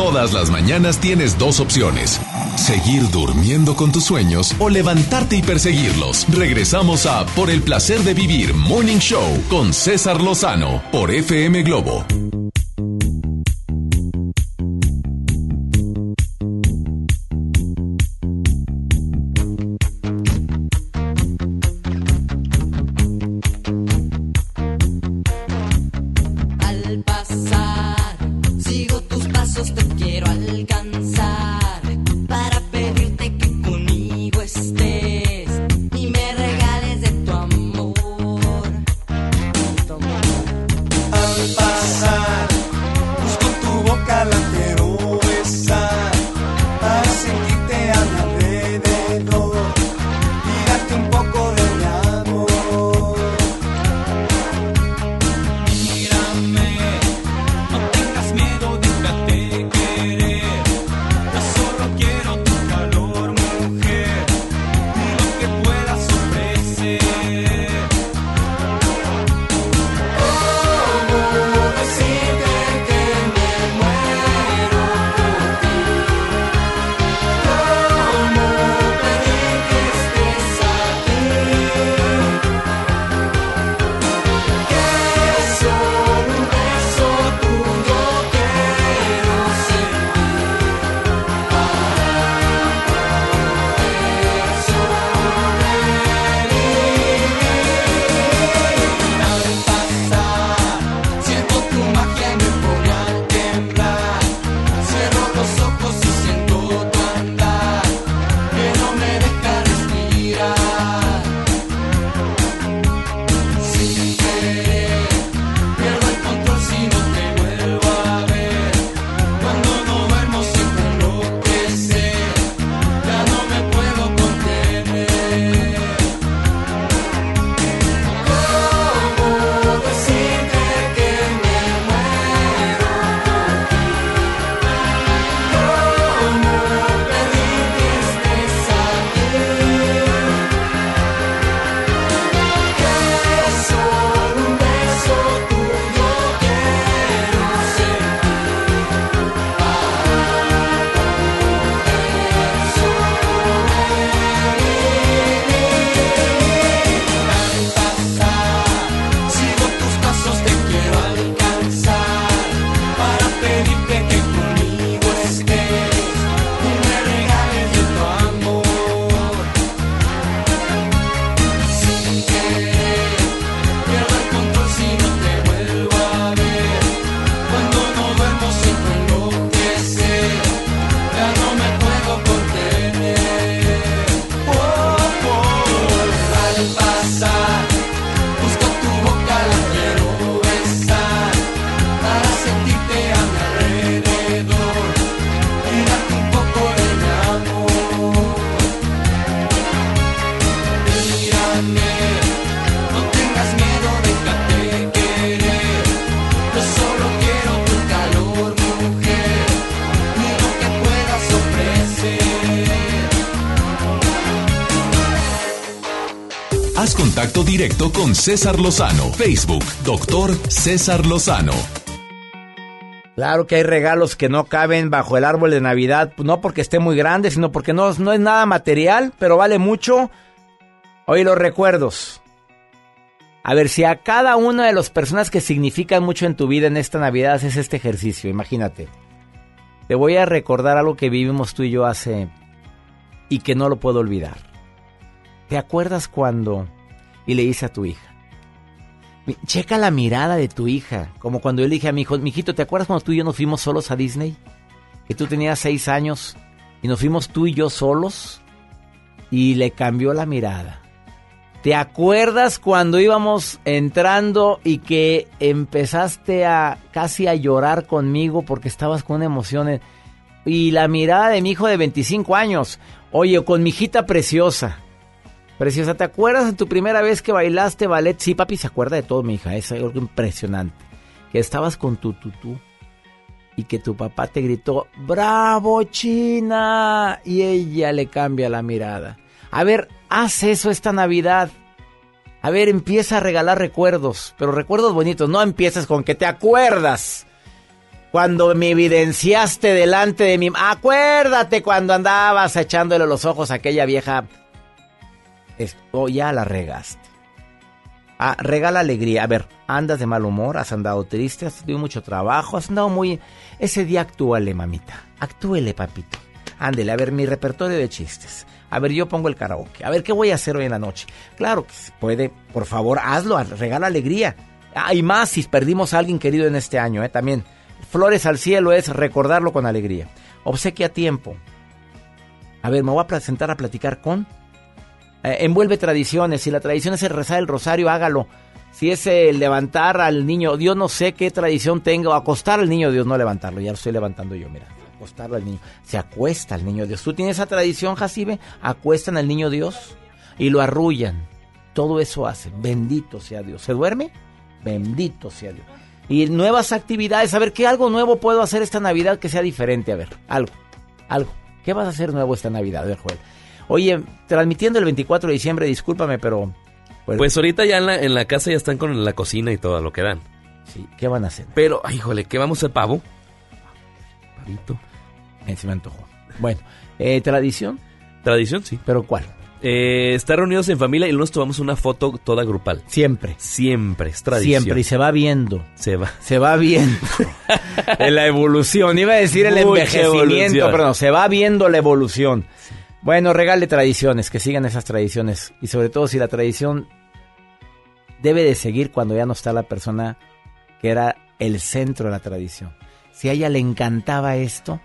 Todas las mañanas tienes dos opciones. Seguir durmiendo con tus sueños o levantarte y perseguirlos. Regresamos a Por el placer de vivir Morning Show con César Lozano por FM Globo. Con César Lozano. Facebook, doctor César Lozano. Claro que hay regalos que no caben bajo el árbol de Navidad, no porque esté muy grande, sino porque no, no es nada material, pero vale mucho. Hoy los recuerdos. A ver, si a cada una de las personas que significan mucho en tu vida en esta Navidad haces este ejercicio, imagínate. Te voy a recordar algo que vivimos tú y yo hace y que no lo puedo olvidar. ¿Te acuerdas cuando y le hice a tu hija? Checa la mirada de tu hija, como cuando yo le dije a mi hijo, mijito, ¿te acuerdas cuando tú y yo nos fuimos solos a Disney? Que tú tenías seis años y nos fuimos tú y yo solos y le cambió la mirada. ¿Te acuerdas cuando íbamos entrando y que empezaste a casi a llorar conmigo porque estabas con emoción? Y la mirada de mi hijo de 25 años. Oye, con mi hijita preciosa. Preciosa, ¿te acuerdas de tu primera vez que bailaste ballet? Sí, papi se acuerda de todo, mi hija. Es algo impresionante. Que estabas con tu tutú y que tu papá te gritó, ¡Bravo, China! Y ella le cambia la mirada. A ver, haz eso esta Navidad. A ver, empieza a regalar recuerdos, pero recuerdos bonitos. No empieces con que te acuerdas. Cuando me evidenciaste delante de mí. Acuérdate cuando andabas echándole los ojos a aquella vieja esto ya la regaste. Ah, regala alegría. A ver, andas de mal humor, has andado triste, has tenido mucho trabajo, has andado muy... Ese día actúale, mamita. Actúele, papito. Ándele, a ver, mi repertorio de chistes. A ver, yo pongo el karaoke. A ver, ¿qué voy a hacer hoy en la noche? Claro que puede, por favor, hazlo, regala alegría. Hay más si perdimos a alguien querido en este año, ¿eh? También. Flores al cielo es recordarlo con alegría. Obsequia tiempo. A ver, me voy a presentar a platicar con eh, envuelve tradiciones. Si la tradición es el rezar el rosario, hágalo. Si es el levantar al niño, Dios no sé qué tradición tenga, o acostar al niño Dios, no levantarlo, ya lo estoy levantando yo, mira, acostarlo al niño. Se acuesta al niño Dios. ¿Tú tienes esa tradición, Jacibe? Acuestan al niño Dios y lo arrullan. Todo eso hace. Bendito sea Dios. ¿Se duerme? Bendito sea Dios. Y nuevas actividades. A ver, ¿qué algo nuevo puedo hacer esta Navidad que sea diferente? A ver, algo, algo. ¿Qué vas a hacer nuevo esta Navidad? A ver, Joel. Oye, transmitiendo el 24 de diciembre, discúlpame, pero... Pues, pues ahorita ya en la, en la, casa ya están con la cocina y todo lo que dan. Sí, ¿qué van a hacer? Pero, ay, híjole, ¿qué vamos a hacer, pavo? Pavito. Eh, se me antojó. Bueno, eh, ¿tradición? Tradición, sí. ¿Pero cuál? Eh, estar reunidos en familia y nos tomamos una foto toda grupal. Siempre. Siempre, es tradición. Siempre, y se va viendo. Se va. Se va viendo. en la evolución. Iba a decir el envejecimiento, pero no, se va viendo la evolución. Bueno, regale tradiciones, que sigan esas tradiciones. Y sobre todo si la tradición debe de seguir cuando ya no está la persona que era el centro de la tradición. Si a ella le encantaba esto,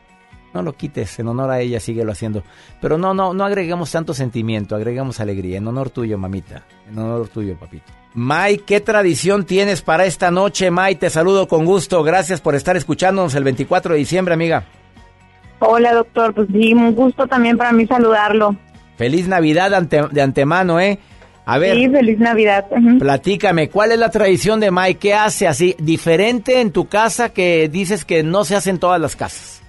no lo quites, en honor a ella síguelo haciendo. Pero no, no, no agreguemos tanto sentimiento, agreguemos alegría. En honor tuyo, mamita. En honor tuyo, papito. May, ¿qué tradición tienes para esta noche, May? Te saludo con gusto. Gracias por estar escuchándonos el 24 de diciembre, amiga. Hola, doctor. Pues sí, un gusto también para mí saludarlo. Feliz Navidad de antemano, ¿eh? A ver. Sí, feliz Navidad. Platícame, ¿cuál es la tradición de Mike? ¿Qué hace así diferente en tu casa que dices que no se hace en todas las casas?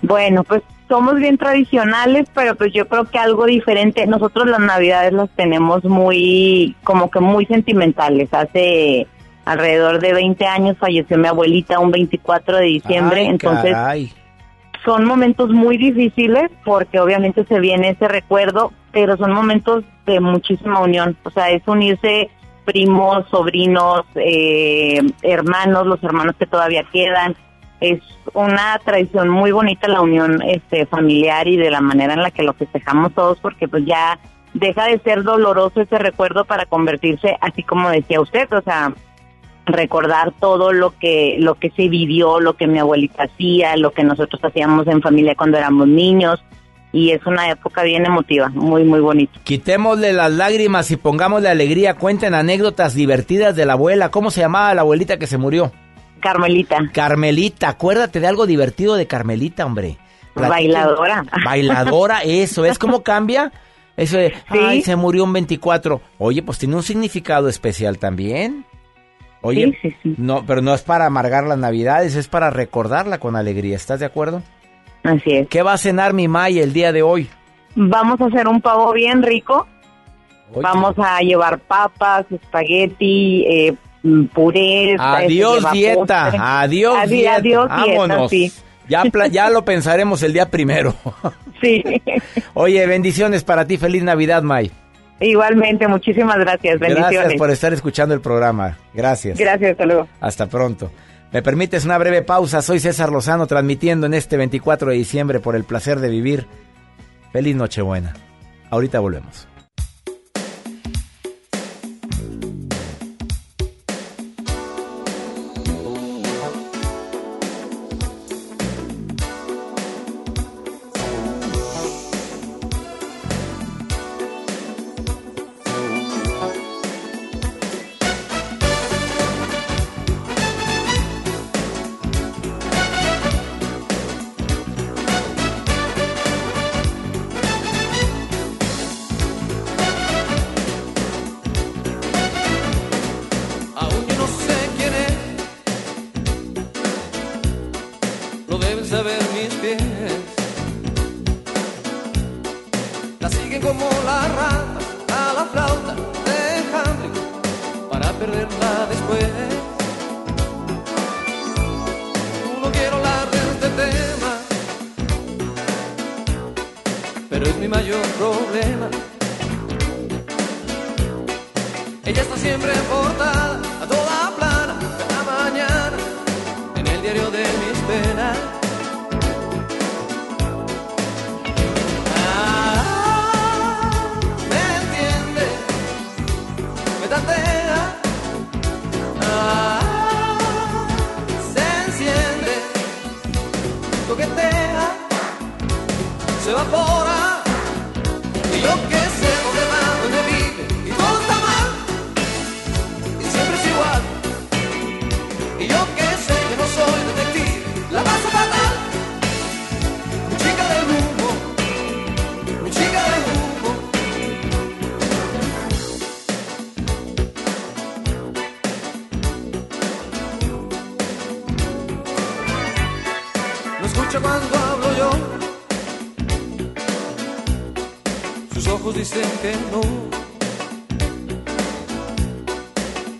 Bueno, pues somos bien tradicionales, pero pues yo creo que algo diferente. Nosotros las Navidades las tenemos muy, como que muy sentimentales. Hace alrededor de 20 años falleció mi abuelita un 24 de diciembre, entonces son momentos muy difíciles porque obviamente se viene ese recuerdo, pero son momentos de muchísima unión. O sea, es unirse primos, sobrinos, eh, hermanos, los hermanos que todavía quedan. Es una tradición muy bonita la unión este, familiar y de la manera en la que lo festejamos todos porque pues ya deja de ser doloroso ese recuerdo para convertirse, así como decía usted, o sea, recordar todo lo que lo que se vivió, lo que mi abuelita hacía, lo que nosotros hacíamos en familia cuando éramos niños y es una época bien emotiva, muy muy bonita. Quitémosle las lágrimas y pongámosle alegría, cuenten anécdotas divertidas de la abuela, ¿cómo se llamaba la abuelita que se murió? Carmelita. Carmelita, acuérdate de algo divertido de Carmelita, hombre. Bailadora. Bailadora, eso, ¿es cómo cambia? Eso de, ay, se murió un 24. Oye, pues tiene un significado especial también. Oye, no, pero no es para amargar las navidades, es para recordarla con alegría. ¿Estás de acuerdo? Así es. ¿Qué va a cenar mi May el día de hoy? Vamos a hacer un pavo bien rico. Vamos a llevar papas, espagueti, eh, mm, purés. Adiós dieta, postre. adiós Adi- dieta. Adiós dieta, Vámonos. sí. Ya, ya lo pensaremos el día primero. Sí. Oye, bendiciones para ti. Feliz Navidad, May. Igualmente, muchísimas gracias. Bendiciones. Gracias por estar escuchando el programa. Gracias. Gracias, hasta luego. Hasta pronto. ¿Me permites una breve pausa? Soy César Lozano transmitiendo en este 24 de diciembre por el placer de vivir. Feliz Nochebuena. Ahorita volvemos.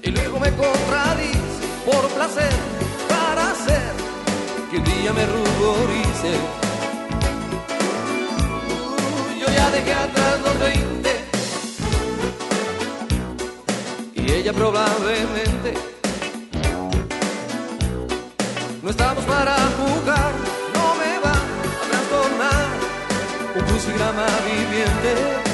Y luego me contradice por placer para hacer que un día me ruborice. Uh, yo ya dejé atrás los 20 y ella probablemente no estamos para jugar, no me va a trastornar un crucigrama viviente.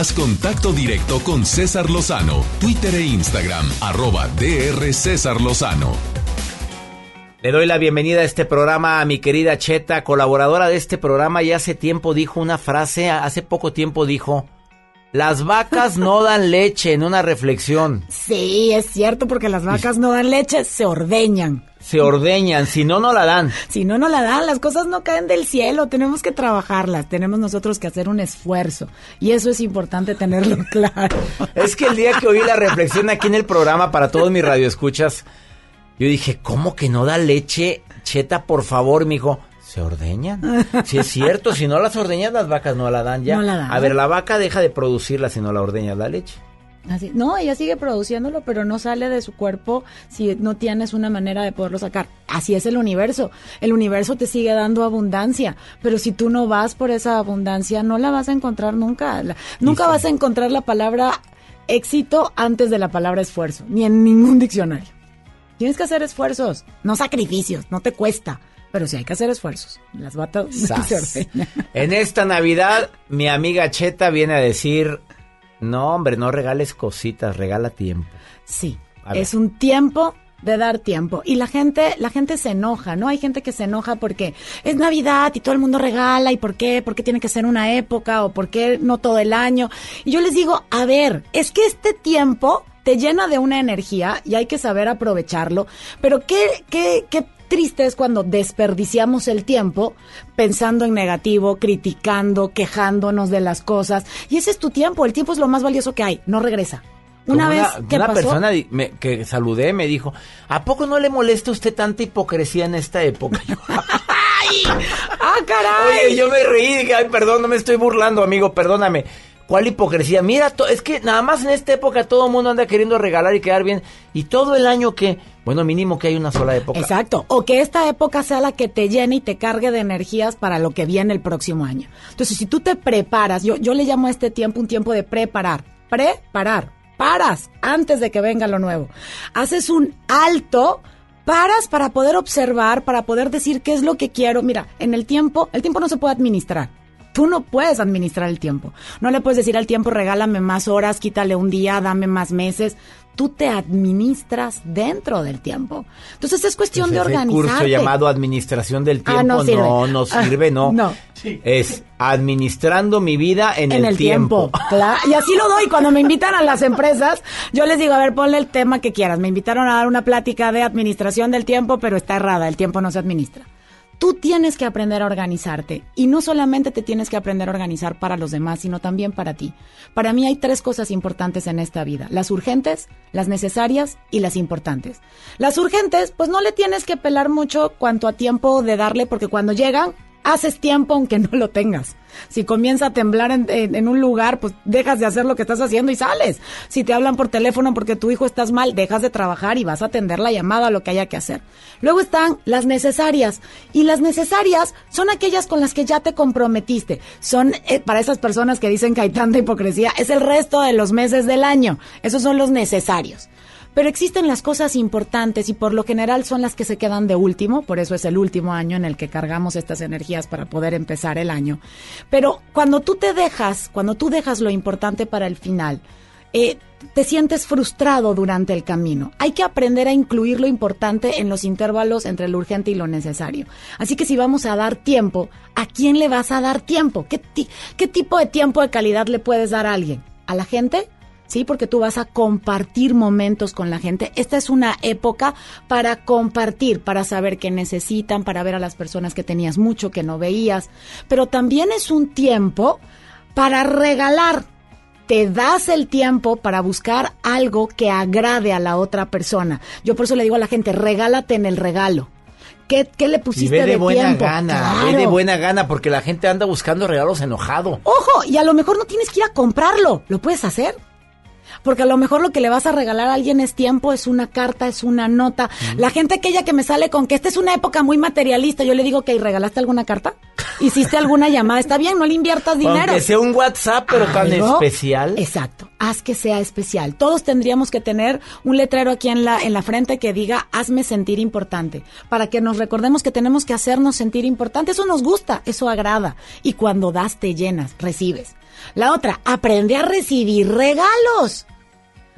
Haz contacto directo con César Lozano, Twitter e Instagram, arroba DR César Lozano. Le doy la bienvenida a este programa a mi querida Cheta, colaboradora de este programa, y hace tiempo dijo una frase, hace poco tiempo dijo, las vacas no dan leche en una reflexión. Sí, es cierto, porque las vacas no dan leche, se ordeñan. Se ordeñan, si no, no la dan. Si no, no la dan, las cosas no caen del cielo, tenemos que trabajarlas, tenemos nosotros que hacer un esfuerzo. Y eso es importante tenerlo claro. Es que el día que oí la reflexión aquí en el programa para todos mis radioescuchas, yo dije, ¿cómo que no da leche? Cheta, por favor, mijo. ¿Se ordeñan? Si es cierto, si no las ordeñas, las vacas no la dan ya. No la dan. A ver, la vaca deja de producirla si no la ordeñas la leche. Así- no, ella sigue produciéndolo, pero no sale de su cuerpo si no tienes una manera de poderlo sacar. Así es el universo. El universo te sigue dando abundancia, pero si tú no vas por esa abundancia, no la vas a encontrar nunca. La- nunca vas a encontrar la palabra éxito antes de la palabra esfuerzo, ni en ningún diccionario. Tienes que hacer esfuerzos, no sacrificios, no te cuesta, pero sí hay que hacer esfuerzos. Las batas se. En esta Navidad, mi amiga Cheta viene a decir, no hombre, no regales cositas, regala tiempo. Sí, es un tiempo de dar tiempo y la gente la gente se enoja, ¿no? Hay gente que se enoja porque es Navidad y todo el mundo regala y por qué, por qué tiene que ser una época o por qué no todo el año. Y yo les digo, a ver, es que este tiempo te llena de una energía y hay que saber aprovecharlo, pero qué qué qué triste es cuando desperdiciamos el tiempo pensando en negativo, criticando, quejándonos de las cosas. Y ese es tu tiempo, el tiempo es lo más valioso que hay, no regresa. Una vez que una pasó, persona me- que saludé me dijo, ¿a poco no le molesta a usted tanta hipocresía en esta época? Yo, ¡Ah, caray! Oye, yo me reí, dije, ay, perdón, no me estoy burlando, amigo, perdóname. ¿Cuál hipocresía? Mira, es que nada más en esta época todo el mundo anda queriendo regalar y quedar bien. ¿Y todo el año que Bueno, mínimo que hay una sola época. Exacto. O que esta época sea la que te llene y te cargue de energías para lo que viene el próximo año. Entonces, si tú te preparas, yo, yo le llamo a este tiempo un tiempo de preparar. Preparar. Paras antes de que venga lo nuevo. Haces un alto. Paras para poder observar, para poder decir qué es lo que quiero. Mira, en el tiempo, el tiempo no se puede administrar. Tú no puedes administrar el tiempo. No le puedes decir al tiempo, regálame más horas, quítale un día, dame más meses. Tú te administras dentro del tiempo. Entonces es cuestión Ese de organizarte. curso llamado Administración del Ah, Tiempo. no sirve. no, no Ah, sirve, no. no. Es administrando mi vida en, en el tiempo. Claro. Y así lo doy. Cuando me invitan a las empresas, yo les digo, a ver, ponle el tema que quieras. Me invitaron a dar una plática de administración del tiempo, pero está errada. El tiempo no se administra. Tú tienes que aprender a organizarte. Y no solamente te tienes que aprender a organizar para los demás, sino también para ti. Para mí hay tres cosas importantes en esta vida. Las urgentes, las necesarias y las importantes. Las urgentes, pues no le tienes que pelar mucho cuanto a tiempo de darle, porque cuando llegan, haces tiempo aunque no lo tengas. Si comienza a temblar en, en- en un lugar, pues dejas de hacer lo que estás haciendo y sales. Si te hablan por teléfono porque tu hijo estás mal, dejas de trabajar y vas a atender la llamada, lo que haya que hacer. Luego están las necesarias. Y las necesarias son aquellas con las que ya te comprometiste. Son eh, para esas personas que dicen que hay tanta hipocresía, es el resto de los meses del año. Esos son los necesarios. Pero existen las cosas importantes y por lo general son las que se quedan de último, por eso es el último año en el que cargamos estas energías para poder empezar el año. Pero cuando tú te dejas, cuando tú dejas lo importante para el final, eh, te sientes frustrado durante el camino. Hay que aprender a incluir lo importante en los intervalos entre lo urgente y lo necesario. Así que si vamos a dar tiempo, ¿a quién le vas a dar tiempo? ¿Qué, qué tipo de tiempo de calidad le puedes dar a alguien? ¿A la gente? Sí, porque tú vas a compartir momentos con la gente. Esta es una época para compartir, para saber qué necesitan, para ver a las personas que tenías mucho que no veías. Pero también es un tiempo para regalar. Te das el tiempo para buscar algo que agrade a la otra persona. Yo por eso le digo a la gente, regálate en el regalo. ¿Qué, qué le Y pusiste ve de, buena tiempo? gana, ve de buena gana, porque la gente anda buscando regalos enojado. Ojo, y a lo mejor no tienes que ir a comprarlo, lo puedes hacer. Porque a lo mejor lo que le vas a regalar a alguien es tiempo, es una carta, es una nota. La gente aquella que me sale con que esta es una época muy materialista, yo le digo que ¿regalaste alguna carta? ¿Hiciste alguna llamada? Está bien, no le inviertas dinero. Aunque sea un WhatsApp, pero tan especial. Exacto, haz que sea especial. Todos tendríamos que tener un letrero aquí en la, en la frente que diga, hazme sentir importante, para que nos recordemos que tenemos que hacernos sentir importante. Eso nos gusta, eso agrada. Y cuando das, te llenas, recibes. La otra, aprende a recibir regalos.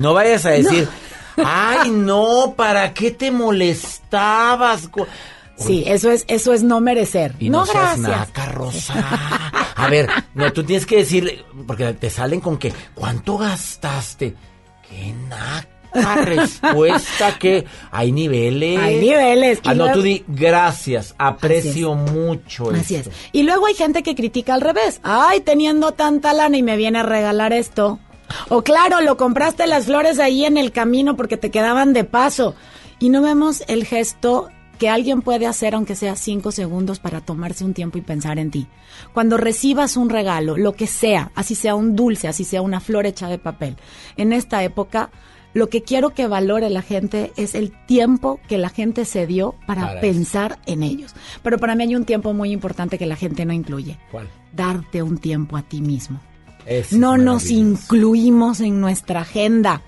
No vayas a decir, Ay, no, ¿para qué te molestabas? Sí, eso es, eso es no merecer. Y no, no, seas gracias. naca, Rosa. A ver, no, tú tienes que decir, porque te salen con que, ¿cuánto gastaste? ¡Qué naca respuesta! que Hay niveles. Hay niveles. Ah, no, luego- tú di, gracias, aprecio mucho Así esto. es. Y luego hay gente que critica al revés. Ay, teniendo tanta lana y me viene a regalar esto. O claro, lo compraste las flores ahí en el camino porque te quedaban de paso. Y no vemos el gesto que alguien puede hacer, aunque sea cinco segundos, para tomarse un tiempo y pensar en ti. Cuando recibas un regalo, lo que sea, así sea un dulce, así sea una flor hecha de papel, en esta época, lo que quiero que valore la gente es el tiempo que la gente se dio para, Para eso. pensar en ellos. Pero para mí hay un tiempo muy importante que la gente no incluye. ¿Cuál? Darte un tiempo a ti mismo. No nos incluimos en nuestra agenda.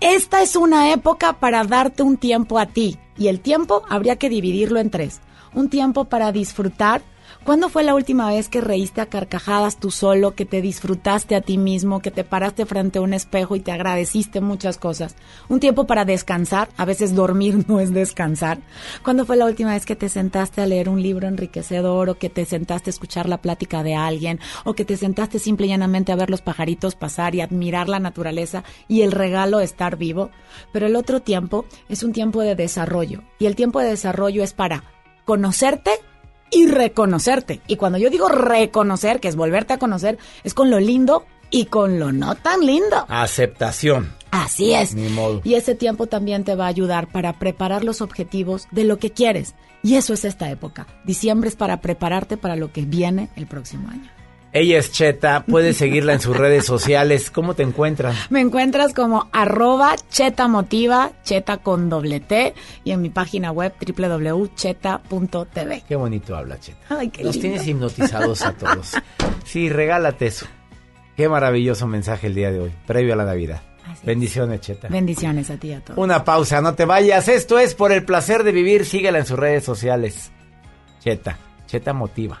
Esta es una época para darte un tiempo a ti. Y el tiempo habría que dividirlo en tres. Un tiempo para disfrutar. ¿Cuándo fue la última vez que reíste a carcajadas tú solo, que te disfrutaste a ti mismo, que te paraste frente a un espejo y te agradeciste muchas cosas? Un tiempo para descansar. A veces dormir no es descansar. ¿Cuándo fue la última vez que te sentaste a leer un libro enriquecedor o que te sentaste a escuchar la plática de alguien o que te sentaste simple y llanamente a ver los pajaritos pasar y admirar la naturaleza y el regalo de estar vivo? Pero el otro tiempo es un tiempo de desarrollo y el tiempo de desarrollo es para conocerte y reconocerte. Y cuando yo digo reconocer, que es volverte a conocer, es con lo lindo y con lo no tan lindo. Aceptación. Así es. Ni modo. Y ese tiempo también te va a ayudar para preparar los objetivos de lo que quieres. Y eso es esta época. Diciembre es para prepararte para lo que viene el próximo año. Ella es Cheta, puedes seguirla en sus redes sociales. ¿Cómo te encuentran? Me encuentras como arroba chetamotiva, cheta con doble T, y en mi página web www.cheta.tv. Qué bonito habla Cheta. Ay, qué Los lindo. tienes hipnotizados a todos. Sí, regálate eso. Qué maravilloso mensaje el día de hoy, previo a la Navidad. Bendiciones, Cheta. Bendiciones a ti y a todos. Una pausa, no te vayas. Esto es por el placer de vivir. Síguela en sus redes sociales. Cheta, Cheta motiva.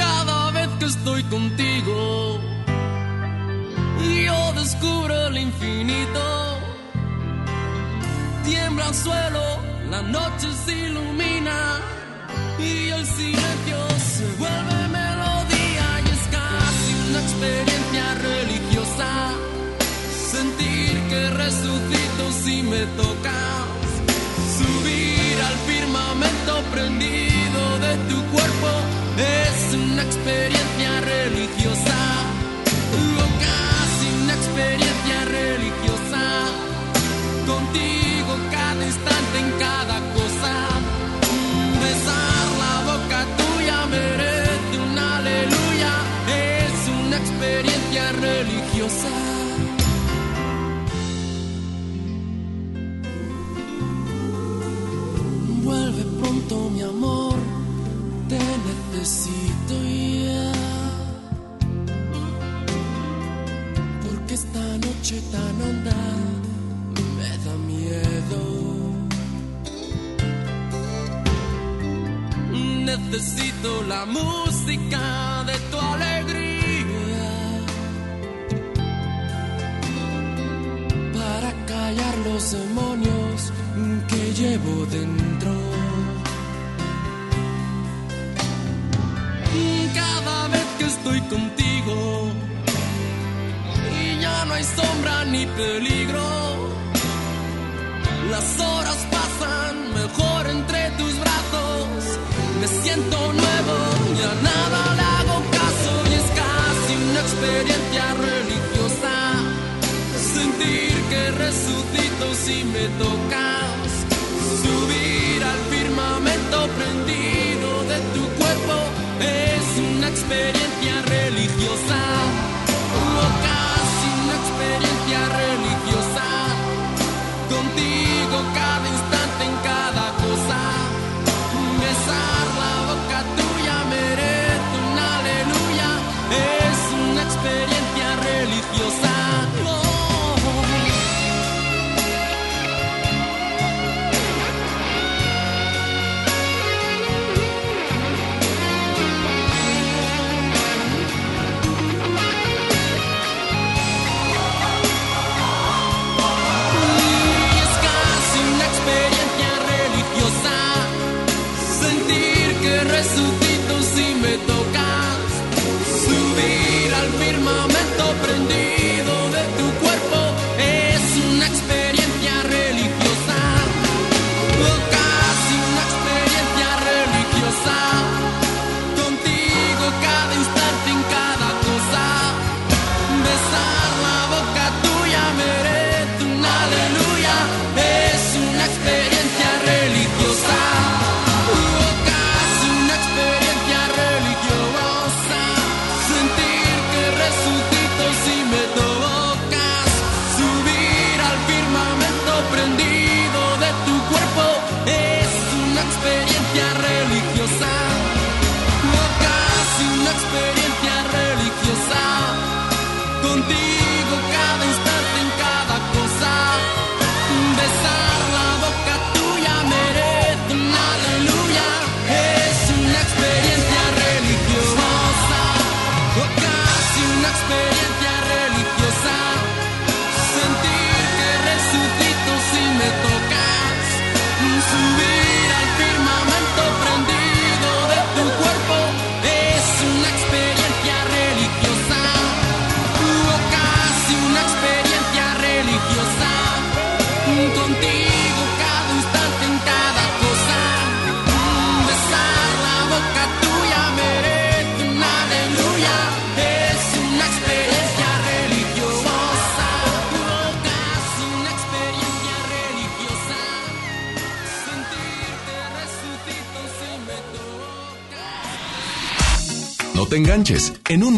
Cada vez que estoy contigo, yo descubro el infinito. Tiembla el suelo, la noche se ilumina y el silencio se vuelve melodía y es casi una experiencia religiosa. Sentir que resucito si me tocas. Subir al firmamento prendido de tu cuerpo es una experiencia religiosa. O casi una experiencia religiosa. Contigo cada instante en cada cosa. Besar la boca tuya merece un aleluya. Es una experiencia religiosa. Vuelve pronto mi amor, Porque esta noche tan honda me da miedo. Necesito la música de tu alegría para callar los demonios que llevo dentro. Cada vez que estoy contigo y ya no hay sombra ni peligro, las horas pasan mejor entre tus brazos. Me siento nuevo, ya nada le hago caso y es casi una experiencia religiosa. necesito si me tocas. Subir al firmamento prendido de tu cuerpo es una experiencia religiosa. Casi una experiencia religiosa. Contigo cada instante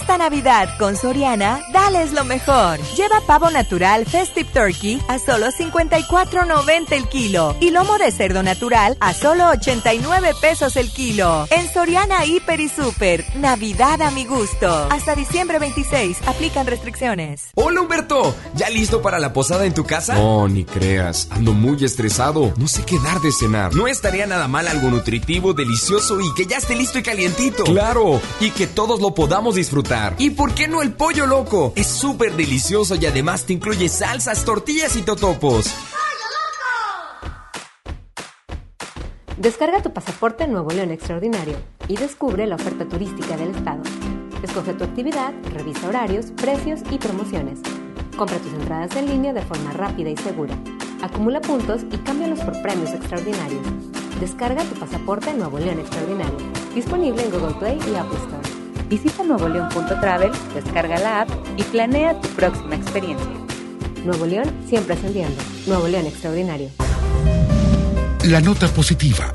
Esta Navidad con Soriana, dales lo mejor. Lleva pavo natural Festive Turkey a solo 54.90 el kilo y lomo de cerdo natural a solo 89 pesos el kilo. En Soriana Hiper y Super, Navidad a mi gusto. Hasta diciembre 26, aplican restricciones. Hola Humberto, ¿ya listo para la posada en tu casa? No, ni creas, ando muy estresado, no sé qué dar de cenar. No estaría nada mal algo nutritivo, delicioso y que ya esté listo y calientito. Claro, y que todos lo podamos disfrutar. ¿Y por qué no el pollo loco? Es súper delicioso y además te incluye salsas, tortillas y totopos. Descarga tu pasaporte Nuevo León Extraordinario y descubre la oferta turística del estado. Escoge tu actividad, revisa horarios, precios y promociones. Compra tus entradas en línea de forma rápida y segura. Acumula puntos y cámbialos por premios extraordinarios. Descarga tu pasaporte Nuevo León Extraordinario. Disponible en Google Play y Apple Store. Visita nuevoleón.travel, descarga la app y planea tu próxima experiencia. Nuevo León siempre ascendiendo. Nuevo León Extraordinario. La nota positiva.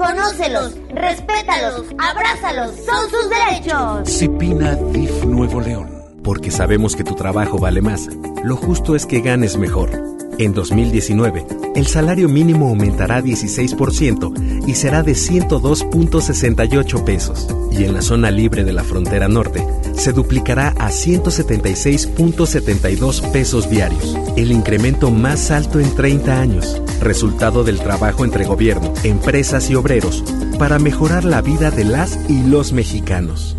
Conócelos, respétalos, abrázalos, son sus derechos. Cipina DIF Nuevo León. Porque sabemos que tu trabajo vale más. Lo justo es que ganes mejor. En 2019, el salario mínimo aumentará 16% y será de 102.68 pesos. Y en la zona libre de la frontera norte, se duplicará a 176.72 pesos diarios, el incremento más alto en 30 años, resultado del trabajo entre gobierno, empresas y obreros para mejorar la vida de las y los mexicanos.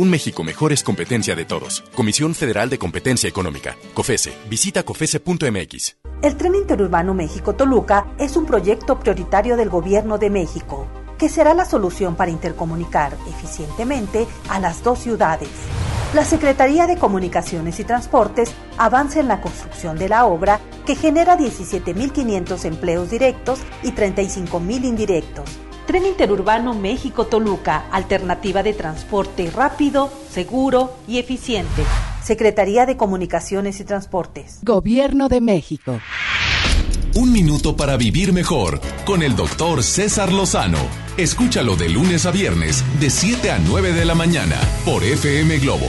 Un México mejor es competencia de todos. Comisión Federal de Competencia Económica. COFESE. Visita COFESE.mx. El tren interurbano México-Toluca es un proyecto prioritario del Gobierno de México, que será la solución para intercomunicar eficientemente a las dos ciudades. La Secretaría de Comunicaciones y Transportes avanza en la construcción de la obra que genera 17.500 empleos directos y 35.000 indirectos. Tren Interurbano México-Toluca, alternativa de transporte rápido, seguro y eficiente. Secretaría de Comunicaciones y Transportes. Gobierno de México. Un minuto para vivir mejor con el doctor César Lozano. Escúchalo de lunes a viernes de 7 a 9 de la mañana por FM Globo.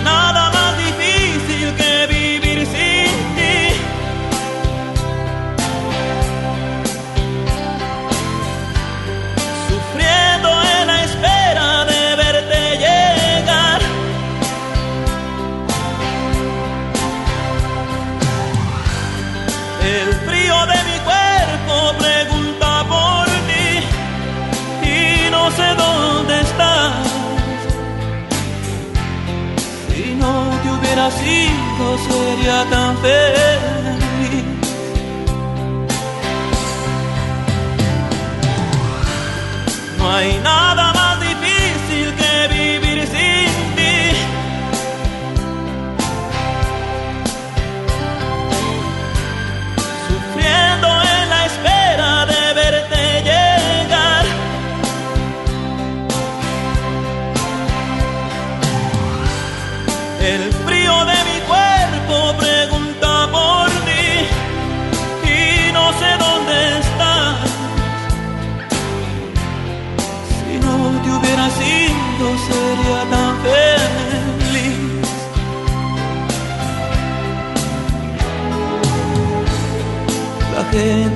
sido sería tan feliz. No hay nada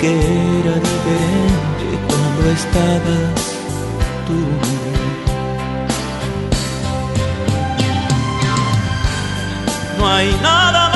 Que era diferente cuando estabas tú. No hay nada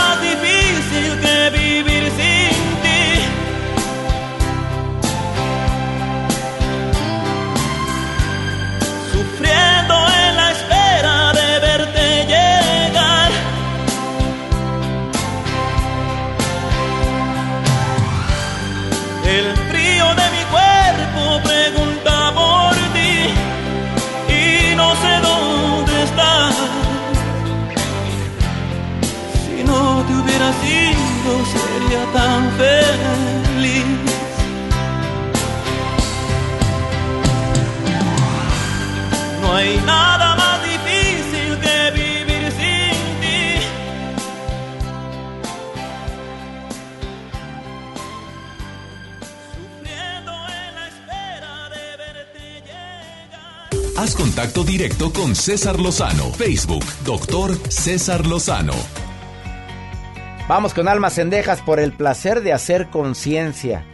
tan feliz. No hay nada más difícil que vivir sin ti. Haz contacto directo con César Lozano. Facebook, doctor César Lozano. Vamos con almas cendejas por el placer de hacer conciencia.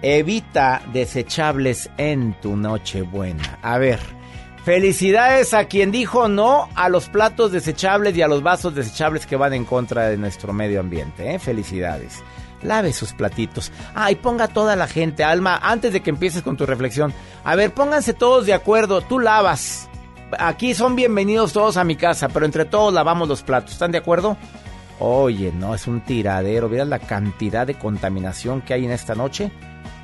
Evita desechables en tu noche buena. A ver, felicidades a quien dijo no a los platos desechables y a los vasos desechables que van en contra de nuestro medio ambiente. ¿eh? Felicidades. Lave sus platitos. Ah, y ponga toda la gente, Alma, antes de que empieces con tu reflexión. A ver, pónganse todos de acuerdo. Tú lavas. Aquí son bienvenidos todos a mi casa, pero entre todos lavamos los platos. ¿Están de acuerdo? Oye, no, es un tiradero. ¿Vieras la cantidad de contaminación que hay en esta noche?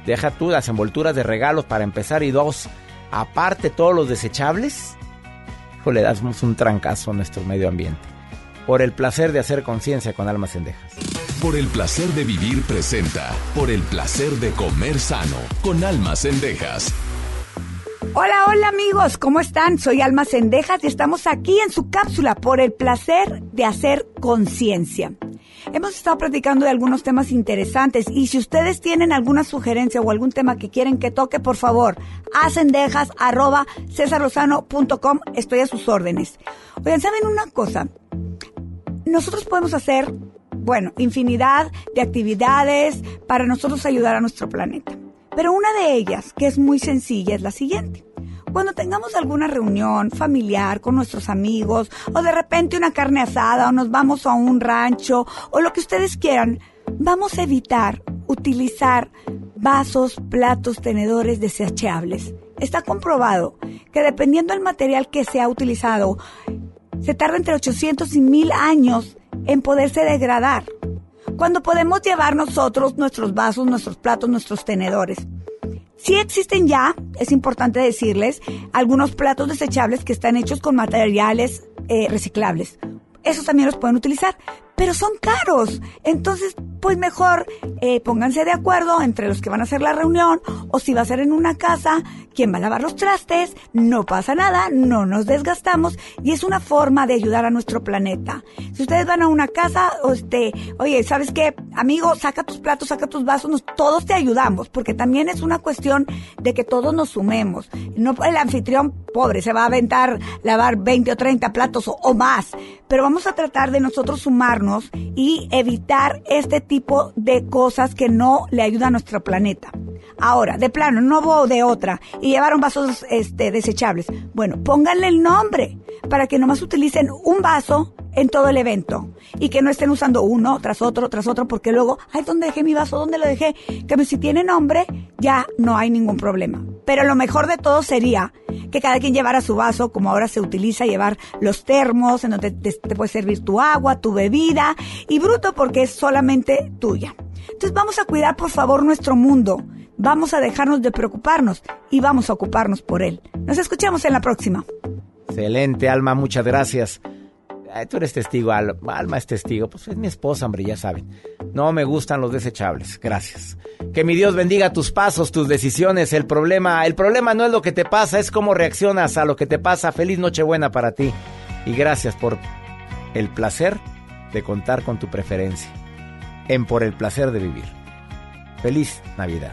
Deja tú las envolturas de regalos para empezar y dos, aparte todos los desechables. Híjole, damos un trancazo a nuestro medio ambiente. Por el placer de hacer conciencia con almas cendejas. Por el placer de vivir presenta. Por el placer de comer sano. Con almas cendejas. Hola, hola amigos, ¿cómo están? Soy Alma Cendejas y estamos aquí en su cápsula por el placer de hacer conciencia. Hemos estado platicando de algunos temas interesantes y si ustedes tienen alguna sugerencia o algún tema que quieren que toque, por favor, a cendejas arroba estoy a sus órdenes. Oigan, ¿saben una cosa? Nosotros podemos hacer, bueno, infinidad de actividades para nosotros ayudar a nuestro planeta. Pero una de ellas, que es muy sencilla, es la siguiente. Cuando tengamos alguna reunión familiar con nuestros amigos, o de repente una carne asada, o nos vamos a un rancho, o lo que ustedes quieran, vamos a evitar utilizar vasos, platos, tenedores desechables. Está comprobado que dependiendo del material que sea utilizado, se tarda entre 800 y 1000 años en poderse degradar cuando podemos llevar nosotros nuestros vasos, nuestros platos, nuestros tenedores. Sí existen ya, es importante decirles, algunos platos desechables que están hechos con materiales eh, reciclables. Esos también los pueden utilizar, pero son caros. Entonces, pues mejor eh, pónganse de acuerdo entre los que van a hacer la reunión o si va a ser en una casa, quién va a lavar los trastes, no pasa nada, no nos desgastamos y es una forma de ayudar a nuestro planeta. Si ustedes van a una casa, este, oye, ¿sabes qué? Amigo, saca tus platos, saca tus vasos, todos te ayudamos, porque también es una cuestión de que todos nos sumemos. No el anfitrión pobre se va a aventar lavar 20 o 30 platos o más, pero vamos a tratar de nosotros sumarnos y evitar este tipo de cosas que no le ayudan a nuestro planeta. Ahora, de plano, no hubo de otra y llevaron vasos este, desechables. Bueno, pónganle el nombre para que nomás utilicen un vaso en todo el evento y que no estén usando uno tras otro, tras otro, porque luego, ay, ¿dónde dejé mi vaso? ¿Dónde lo dejé? Que si tiene nombre, ya no hay ningún problema. Pero lo mejor de todo sería que cada quien llevara su vaso, como ahora se utiliza llevar los termos, en donde te, te puede servir tu agua, tu bebida, y bruto porque es solamente tuya. Entonces vamos a cuidar, por favor, nuestro mundo. Vamos a dejarnos de preocuparnos y vamos a ocuparnos por él. Nos escuchamos en la próxima. Excelente, Alma, muchas gracias. Ay, tú eres testigo, Al- Alma es testigo. Pues es mi esposa, hombre, ya saben. No me gustan los desechables. Gracias. Que mi Dios bendiga tus pasos, tus decisiones. El problema, el problema no es lo que te pasa, es cómo reaccionas a lo que te pasa. Feliz Nochebuena para ti. Y gracias por el placer de contar con tu preferencia. En por el placer de vivir. Feliz Navidad.